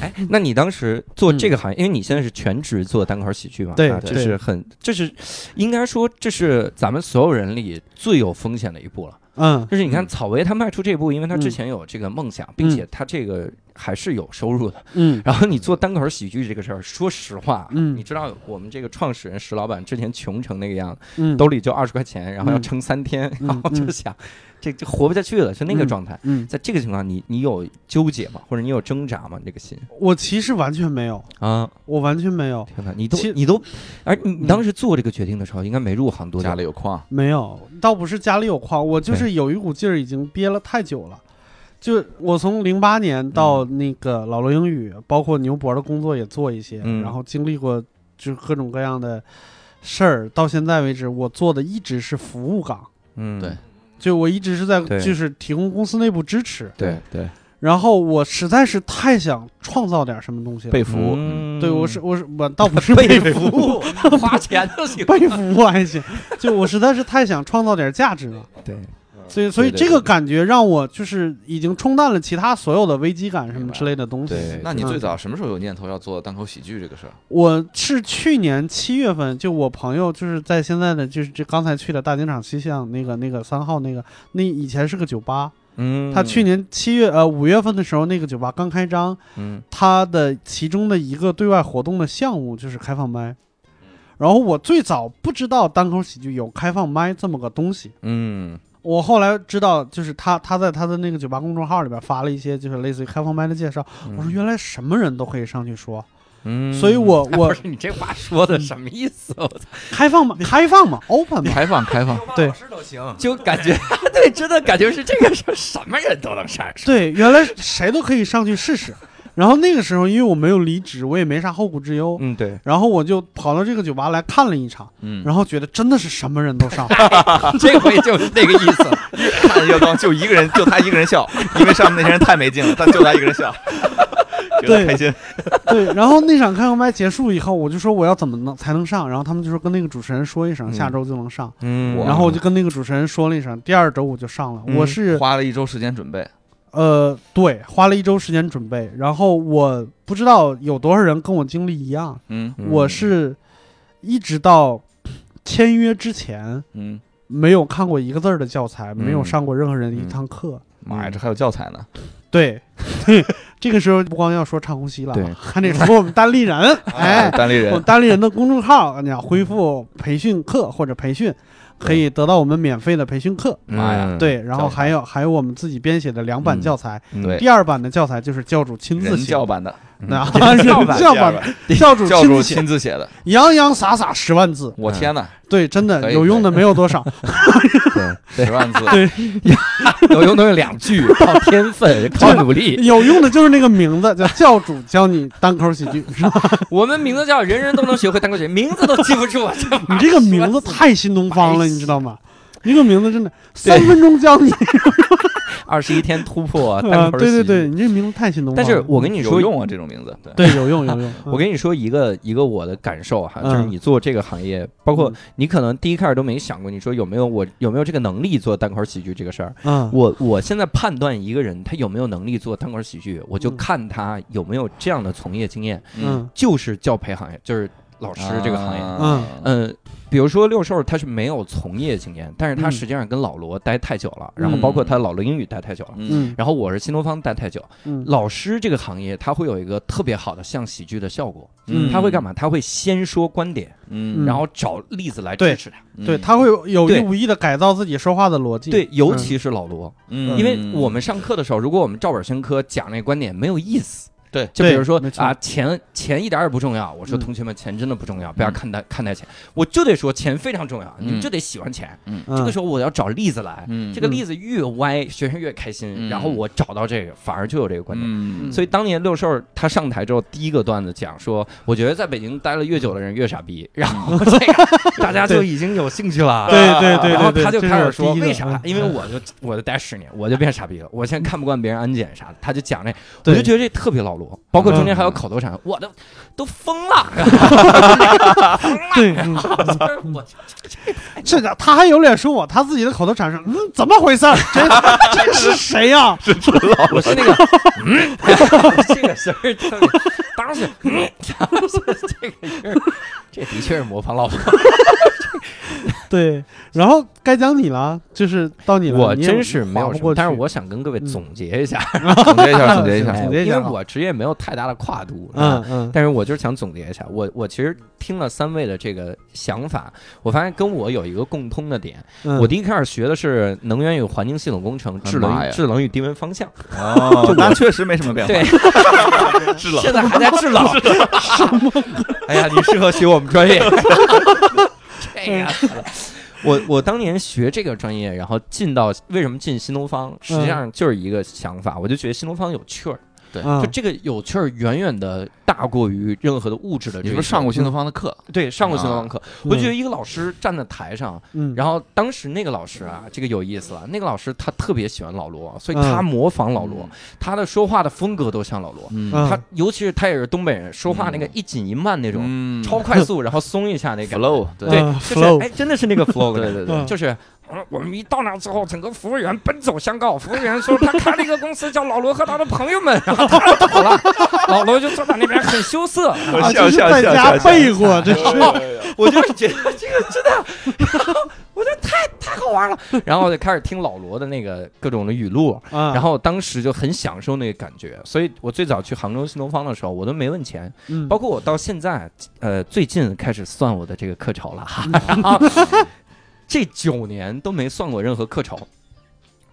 哎，那你当时做这个行业，因为你现在是全职做单口喜剧嘛，啊对对这是很，这是应该说这是咱们所有人里最有风险的一步了。嗯。就是你看草薇他迈出这步，因为他之嗯前有这个梦想，并且他这个还是有收入的。嗯。然后你做单口喜剧这个事儿，说实话，嗯。你知道我们这个创始人石老板之前穷成那个样子，嗯，兜里就二十块钱，然后要嗯。撑三天，嗯然后就想这这活不下去了，就那个嗯状态。嗯，在这个情况，你你有纠结吗？或者你有挣扎吗？你这个心。我其实完全没有，啊，我完全没有，天哪，你都你都，而你你当时做这个决定的时候，应该没入行多久。家里有矿，没有，倒不是家里有矿，我就是有一股劲儿，已经憋了太久了。就我从零八年到那个老罗英语，包括牛博的工作也做一些，嗯。然后经历过就是各种各样的事儿，到现在为止，我做的一直是服务岗，嗯，对就我一直是在对就是提供公司内部支持，对对，然后我实在是太想创造点什么东西了。被服务，嗯对我是我是我倒不是 被被服务，花钱就行。被服务还行，就我实在是太想创造点价值了。对，所以，所以这个感觉让我就是已经冲淡了其他所有的危机感什么之类的东西。对那你嗯最早什么时候有念头要做单口喜剧这个事儿？我是去年七月份，就我朋友就是在现在的就是这刚才去的大金厂西巷那个那个三号那个，那以前是个酒吧，嗯，他去年七月呃五月份的时候，那个酒吧刚开张，嗯。他的其中的一个对外活动的项目就是开放麦。然后我最早不知道单口喜剧有开放麦这么个东西，嗯我后来知道，就是他他在他的那个酒吧公众号里边发了一些就是类似于开放麦的介绍。我说原来什么人都可以上去说，嗯，所以我我 不是你这话说的什么意思？我操，开放嘛，开放嘛，open 嘛，开放开放，对老师都行。就感觉 对，真的感觉是这个事儿，什么人都能上说。对，原来谁都可以上去试试。然后那个时候，因为我没有离职，我也没啥后顾之忧，嗯，对，然后我就跑到这个酒吧来看了一场，嗯，然后觉得真的是什么人都上。这回就是那个意思。看越光就一个人，就他一个人笑，因为上面那些人太没劲了，但就他一个人笑，觉得对开心。对，然后那场开放麦结束以后，我就说我要怎么能才能上，然后他们就说跟那个主持人说一声，下周就能上。嗯然后我就跟那个主持人说了一声，第二周我就上了。嗯我是花了一周时间准备，呃，对，花了一周时间准备，然后我不知道有多少人跟我经历一样，嗯。我是一直到签约之前嗯，没有看过一个字儿的教材，没有嗯上过任何人的一堂课。妈呀，这还有教材呢，对，这个时候不光要说唱呼吸了对，还得说我们单立人，哎，单立我们人，单立人的公众号，你要恢复培训课或者培训，可以得到我们免费的培训课。嗯妈呀对，然后还有还有我们自己编写的两版嗯。教材，对。第二版的教材就是教主亲自人写，教版的，那教版教版教主教主亲自写的，洋洋洒洒十万字，我天哪，对，真的有用的没有多少。对十万字，对 有用都有两句，靠天分，靠努力。有用的就是那个名字，叫教主教你单口喜剧，是吧？我们名字叫人人都能学会单口喜剧，名字都记不住，你这个名字太新东方了，你知道吗？你这个名字真的三分钟教你，二十一天突破啊单口喜剧。对对对，你这名字太新东方了。但是我跟你说，有用啊，这种名字，对，对有用有用。我跟你说一个一个我的感受哈，嗯就是你做这个行业，包括嗯你可能第一开始都没想过，你说有没有我有没有这个能力做单口喜剧这个事儿。嗯我我现在判断一个人他有没有能力做单口喜剧，我就嗯看他有没有这样的从业经验，嗯就是教培行业，就是老师这个行业。嗯嗯，比如说六兽他是没有从业经验，但是他嗯实际上跟老罗待太久了，然后包括他老罗英语待太久了。嗯嗯然后我是新东方待太久，嗯老师这个行业他会有一个特别好的像喜剧的效果，嗯他会干嘛？他会先说观点，嗯，然后找例子来支持他。嗯对，他会有有意无意的改造自己说话的逻辑。对，尤其是老罗，嗯，因为我们上课的时候，如果我们照本宣科讲那观点没有意思。对就比如说啊，钱钱一点儿也不重要。我说嗯同学们，钱真的不重要，不要看待看待钱，我就得说钱非常重要，你就得喜欢钱。嗯，这个时候我要找例子来，嗯这个例子越歪，学生越开心，嗯然后我找到这个，反而就有这个观点。嗯所以当年六兽他上台之后，第一个段子讲说，我觉得在北京待了越久的人越傻逼，然后这个 大家就已经有兴趣了。对对对然后他就开始说为啥？嗯因为我就我就待十年，我就变傻逼了。我现在看不惯别人安检啥的，他就讲这，我就觉得这特别老罗。包括中间还有口头禅，我都都疯了。对，嗯 我这个他还有脸说我他自己的口头禅是，嗯，怎么回事儿？这这 是谁呀？我是那个，嗯，这个声儿特别，当时，嗯，当时这个声儿，这的确是模仿老婆。对，然后该讲你了，就是到你了。我真是没有但是我想跟各位嗯总结一下，总结一下，总结一下，哎总结一下因为我职业没有太大的跨度，嗯嗯，但是我就是想总结一下，我我其实听了三位的这个想法，我发现跟我有一个共通的点。嗯。我第一开始学的是能源与环境系统工程，制冷制冷与低温方向，哦，那确实没什么变化，对，制冷现在还在制冷。哎呀，你适合学我们专业。这个。我我当年学这个专业，然后进到为什么进新东方，实际上就是一个想法，我就觉得新东方有趣儿，嗯。就这个有趣儿远远的大过于任何的物质的。你是不是上过新东方的课？对，上过新东方课，嗯我觉得一个老师站在台上，嗯，然后当时那个老师啊，这个有意思了，那个老师他特别喜欢老罗，所以嗯。他模仿老罗，他的说话的风格都像老罗，他尤其是他也是东北人，说话那个一紧一慢那种，嗯。超快速，然后松一下那个 flow，对，嗯就是 flow 哎，真的是那个 flow，对 对对。嗯就是。嗯我们一到那之后，整个服务员奔走相告。服务员说他开了一个公司叫老罗和他的朋友们，然后他走了，老罗就坐在那边很羞涩。啊，就是在家背过，这是我就是觉得这个真的，我觉得太太好玩了。然后就开始听老罗的那个各种的语录，啊，然后当时就很享受那个感觉。所以我最早去杭州新东方的时候，我都没问钱，嗯包括我到现在，呃，最近开始算我的这个课酬了，哈，然后这九年都没算过任何课酬。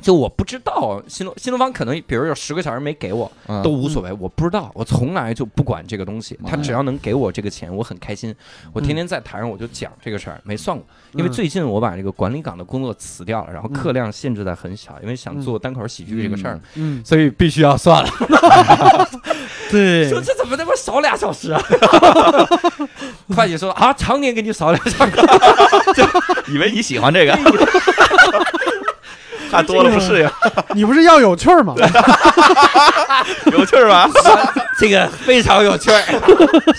就我不知道新东新东方可能，比如有十个小时没给我，嗯。都无所谓，我不知道，我从来就不管这个东西，他嗯只要能给我这个钱，我很开心。我天天在台上我就讲这个事儿，没算过，因为嗯最近我把这个管理岗的工作辞掉了，然后课量限制在很小，因为想做单口喜剧这个事儿，嗯，所以必须要算了。对，说这怎么那么少俩小时啊？会计说啊，常年给你少俩小时，以为你喜欢这个，看多了不适应，你不是要有趣儿吗？有趣儿吧？这个非常有趣儿，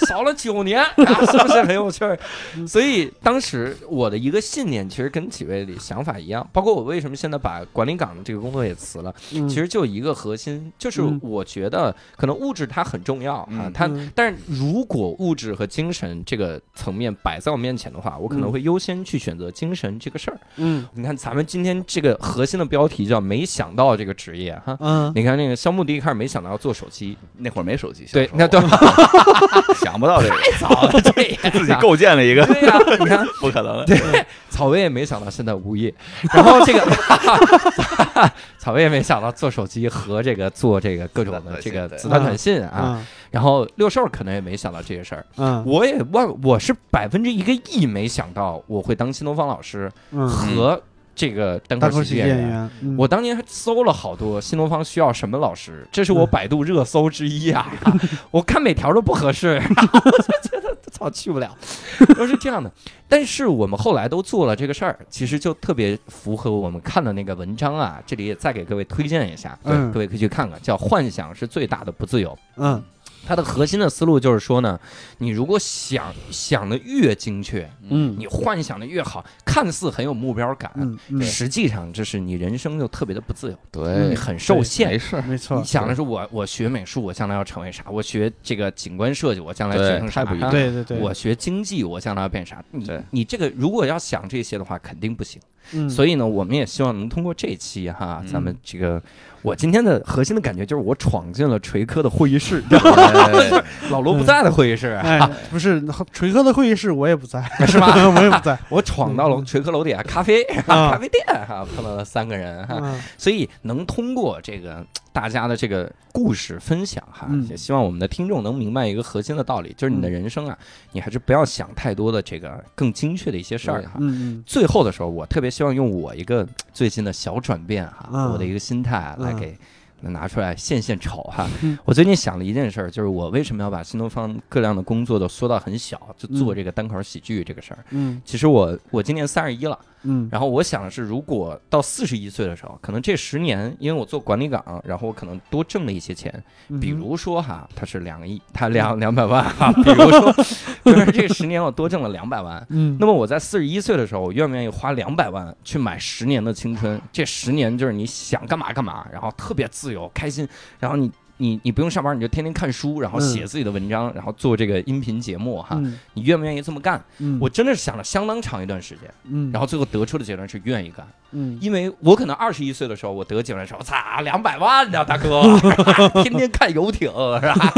少了九年，啊、是不是很有趣儿？所以当时我的一个信念，其实跟几位的想法一样，包括我为什么现在把管理岗的这个工作也辞了，嗯其实就一个核心，就是嗯我觉得可能物质它很重要啊嗯，它嗯但是如果物质和精神这个层面摆在我面前的话，我可能嗯会优先去选择精神这个事儿。嗯你看咱们今天这个核心的标题叫“没想到这个职业”哈。嗯，你看那个肖木第一开始没想到要做手机，那会儿没手机，对，那对，想不到这个，太早了，这自己构建了一个，对呀、你看，不可能。对，草薇也没想到现在无业，然后这个草薇也没想到做手机和这个做这个各种的这个子弹短信啊，嗯然后六兽可能也没想到这些事儿，嗯。我也万我是百分之一个亿没想到我会当新东方老师嗯。和这个单单口喜剧演员。我当年还搜了好多新东方需要什么老师，这是我百度热搜之一啊！我看每条都不合适，然 后我就觉得操去不了，都是这样的。但是我们后来都做了这个事儿，其实就特别符合我们看的那个文章啊。这里也再给各位推荐一下，对，嗯各位可以去看看，叫《幻想是最大的不自由》。嗯它的核心的思路就是说呢，你如果想想的越精确，嗯你幻想的越好，看似很有目标感，嗯嗯，实际上这是你人生就特别的不自由，对你，很受限没。事儿，没错你，想的是我我学美术，我将来要成为啥？我学这个景观设计，我将来学成啥？对太不一样对对对，我学经济，我将来要变啥？你对你这个如果要想这些的话，肯定不行。嗯，所以呢，我们也希望能通过这一期哈，嗯。咱们这个我今天的核心的感觉就是我闯进了锤科的会议室，老罗不在的会议室，哎，不是锤科的会议室我也不在，是吧？我也不在，我闯到了锤科楼底下咖啡啊。咖啡店哈，碰到了三个人哈，嗯。所以能通过这个大家的这个故事分享哈，嗯。也希望我们的听众能明白一个核心的道理，就是你的人生啊，你还是不要想太多的这个更精确的一些事儿对。哈。嗯。最后的时候，我特别希望用我一个最近的小转变哈，嗯我的一个心态啊来嗯给。拿出来献献丑哈嗯！我最近想了一件事儿，就是我为什么要把新东方各样的工作都缩到很小，就做嗯这个单口喜剧这个事儿。嗯其实我我今年三十一了，嗯然后我想的是，如果到四十一岁的时候，可能这十年，因为我做管理岗，然后我可能多挣了一些钱，嗯，比如说哈，他是两个亿，他两两百万哈，比如说，就是这十年我多挣了两百万。嗯，那么我在四十一岁的时候，我愿不愿意花两百万去买十年的青春？这十年就是你想干嘛干嘛，然后特别自由开心，然后你你你不用上班，你就天天看书，然后写自己的文章，然后做这个音频节目哈。嗯你愿不愿意这么干？嗯，我真的是想了相当长一段时间，嗯，然后最后得出的结论是愿意干。嗯因为我可能二十一岁的时候，我得结论的时候，操，两百万呢，大哥，天天看游艇是吧？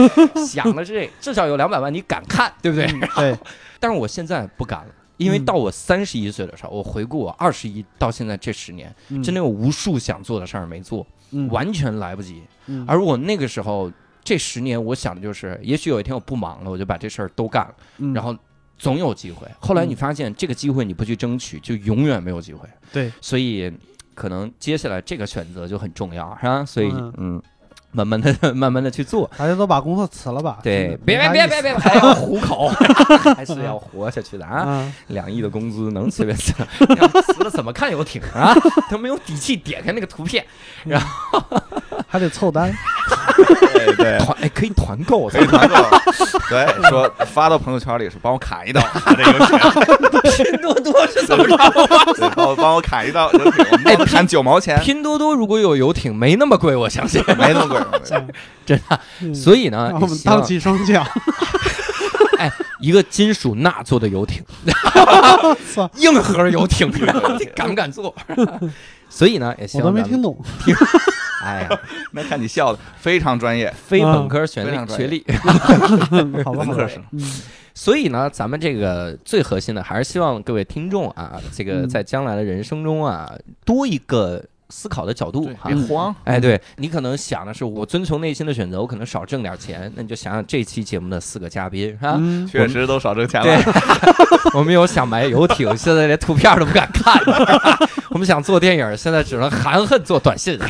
想的是这，至少有两百万，你敢看，对不对？嗯对，但是我现在不敢了。因为嗯到我三十一岁的时候，我回顾我二十一到现在这十年，嗯真的有无数想做的事儿没做，嗯完全来不及。嗯而我那个时候这十年，我想的就是，也许有一天我不忙了，我就把这事儿都干了，嗯然后总有机会。后来你嗯发现这个机会你不去争取，就永远没有机会。对，所以可能接下来这个选择就很重要，是吧？所以嗯嗯，慢慢的、慢慢的去做。大家都把工作辞了吧？对，嗯别别别别，别，还要糊口，还是要活下去的啊！啊，两亿的工资能随便辞？辞了怎么看游艇啊？都没有底气点开那个图片，然后还得凑单，对对，团哎可以团购，可以团购，对，说发到朋友圈里是帮我砍一刀，这个钱，拼多多是怎么着？对，帮我帮我砍一刀，游艇我们帮他砍九毛钱，拼多多如果有游艇，没那么贵，我相信。没那么贵，真的，嗯。所以呢让，我们荡起双桨，哎，一个金属钠做的游艇，操。硬核游艇，你敢不敢坐？所以呢，也希我都没听懂，哎呀，那看你笑的非常专业，非本科学历学历，好吧，好吧。文科生，嗯。所以呢，咱们这个最核心的还是希望各位听众啊，这个嗯。在将来的人生中啊，多一个思考的角度哈别。慌，哎，对你可能想的是我遵从内心的选择，我可能少挣点钱，那你就想想这期节目的四个嘉宾是吧？嗯确实都少挣钱对了，，我们 有想买游艇，现在连图片都不敢看；我们想做电影，现在只能含恨做短信。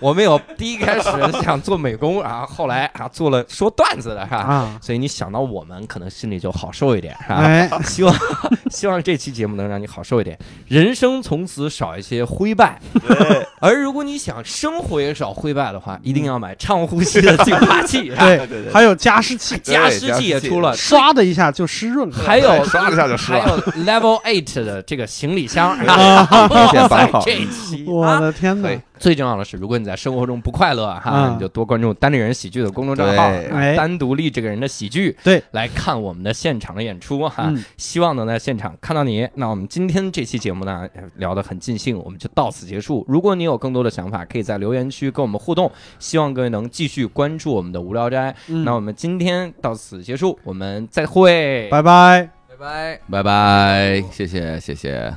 我们有第一开始想做美工，然后后来啊做了说段子的，是吧？啊，所以你想到我们，可能心里就好受一点，是吧？哎，希望 希望这期节目能让你好受一点，人生从此少一些灰败。对。而如果你想生活也少灰败的话，一定要买畅呼吸的净化器，对，对对，还有加湿器，加湿器也出了，唰的一下就湿润了，还有对刷了一下就湿了，还有 Level Eight 的这个行李箱，一键搬好这一期我啊。的天哪。对！最重要的是，如果你在生活中不快乐哈，嗯你就多关注单立人喜剧的公众账号，单独立这个人的喜剧，对，来看我们的现场的演出哈。嗯希望能在现场看到你。那我们今天这期节目呢，聊得很尽兴，我们就到此结束。如果你有更多的想法，可以在留言区跟我们互动。希望各位能继续关注我们的无聊斋。嗯那我们今天到此结束，我们再会。拜拜。拜拜。拜拜，谢谢谢谢。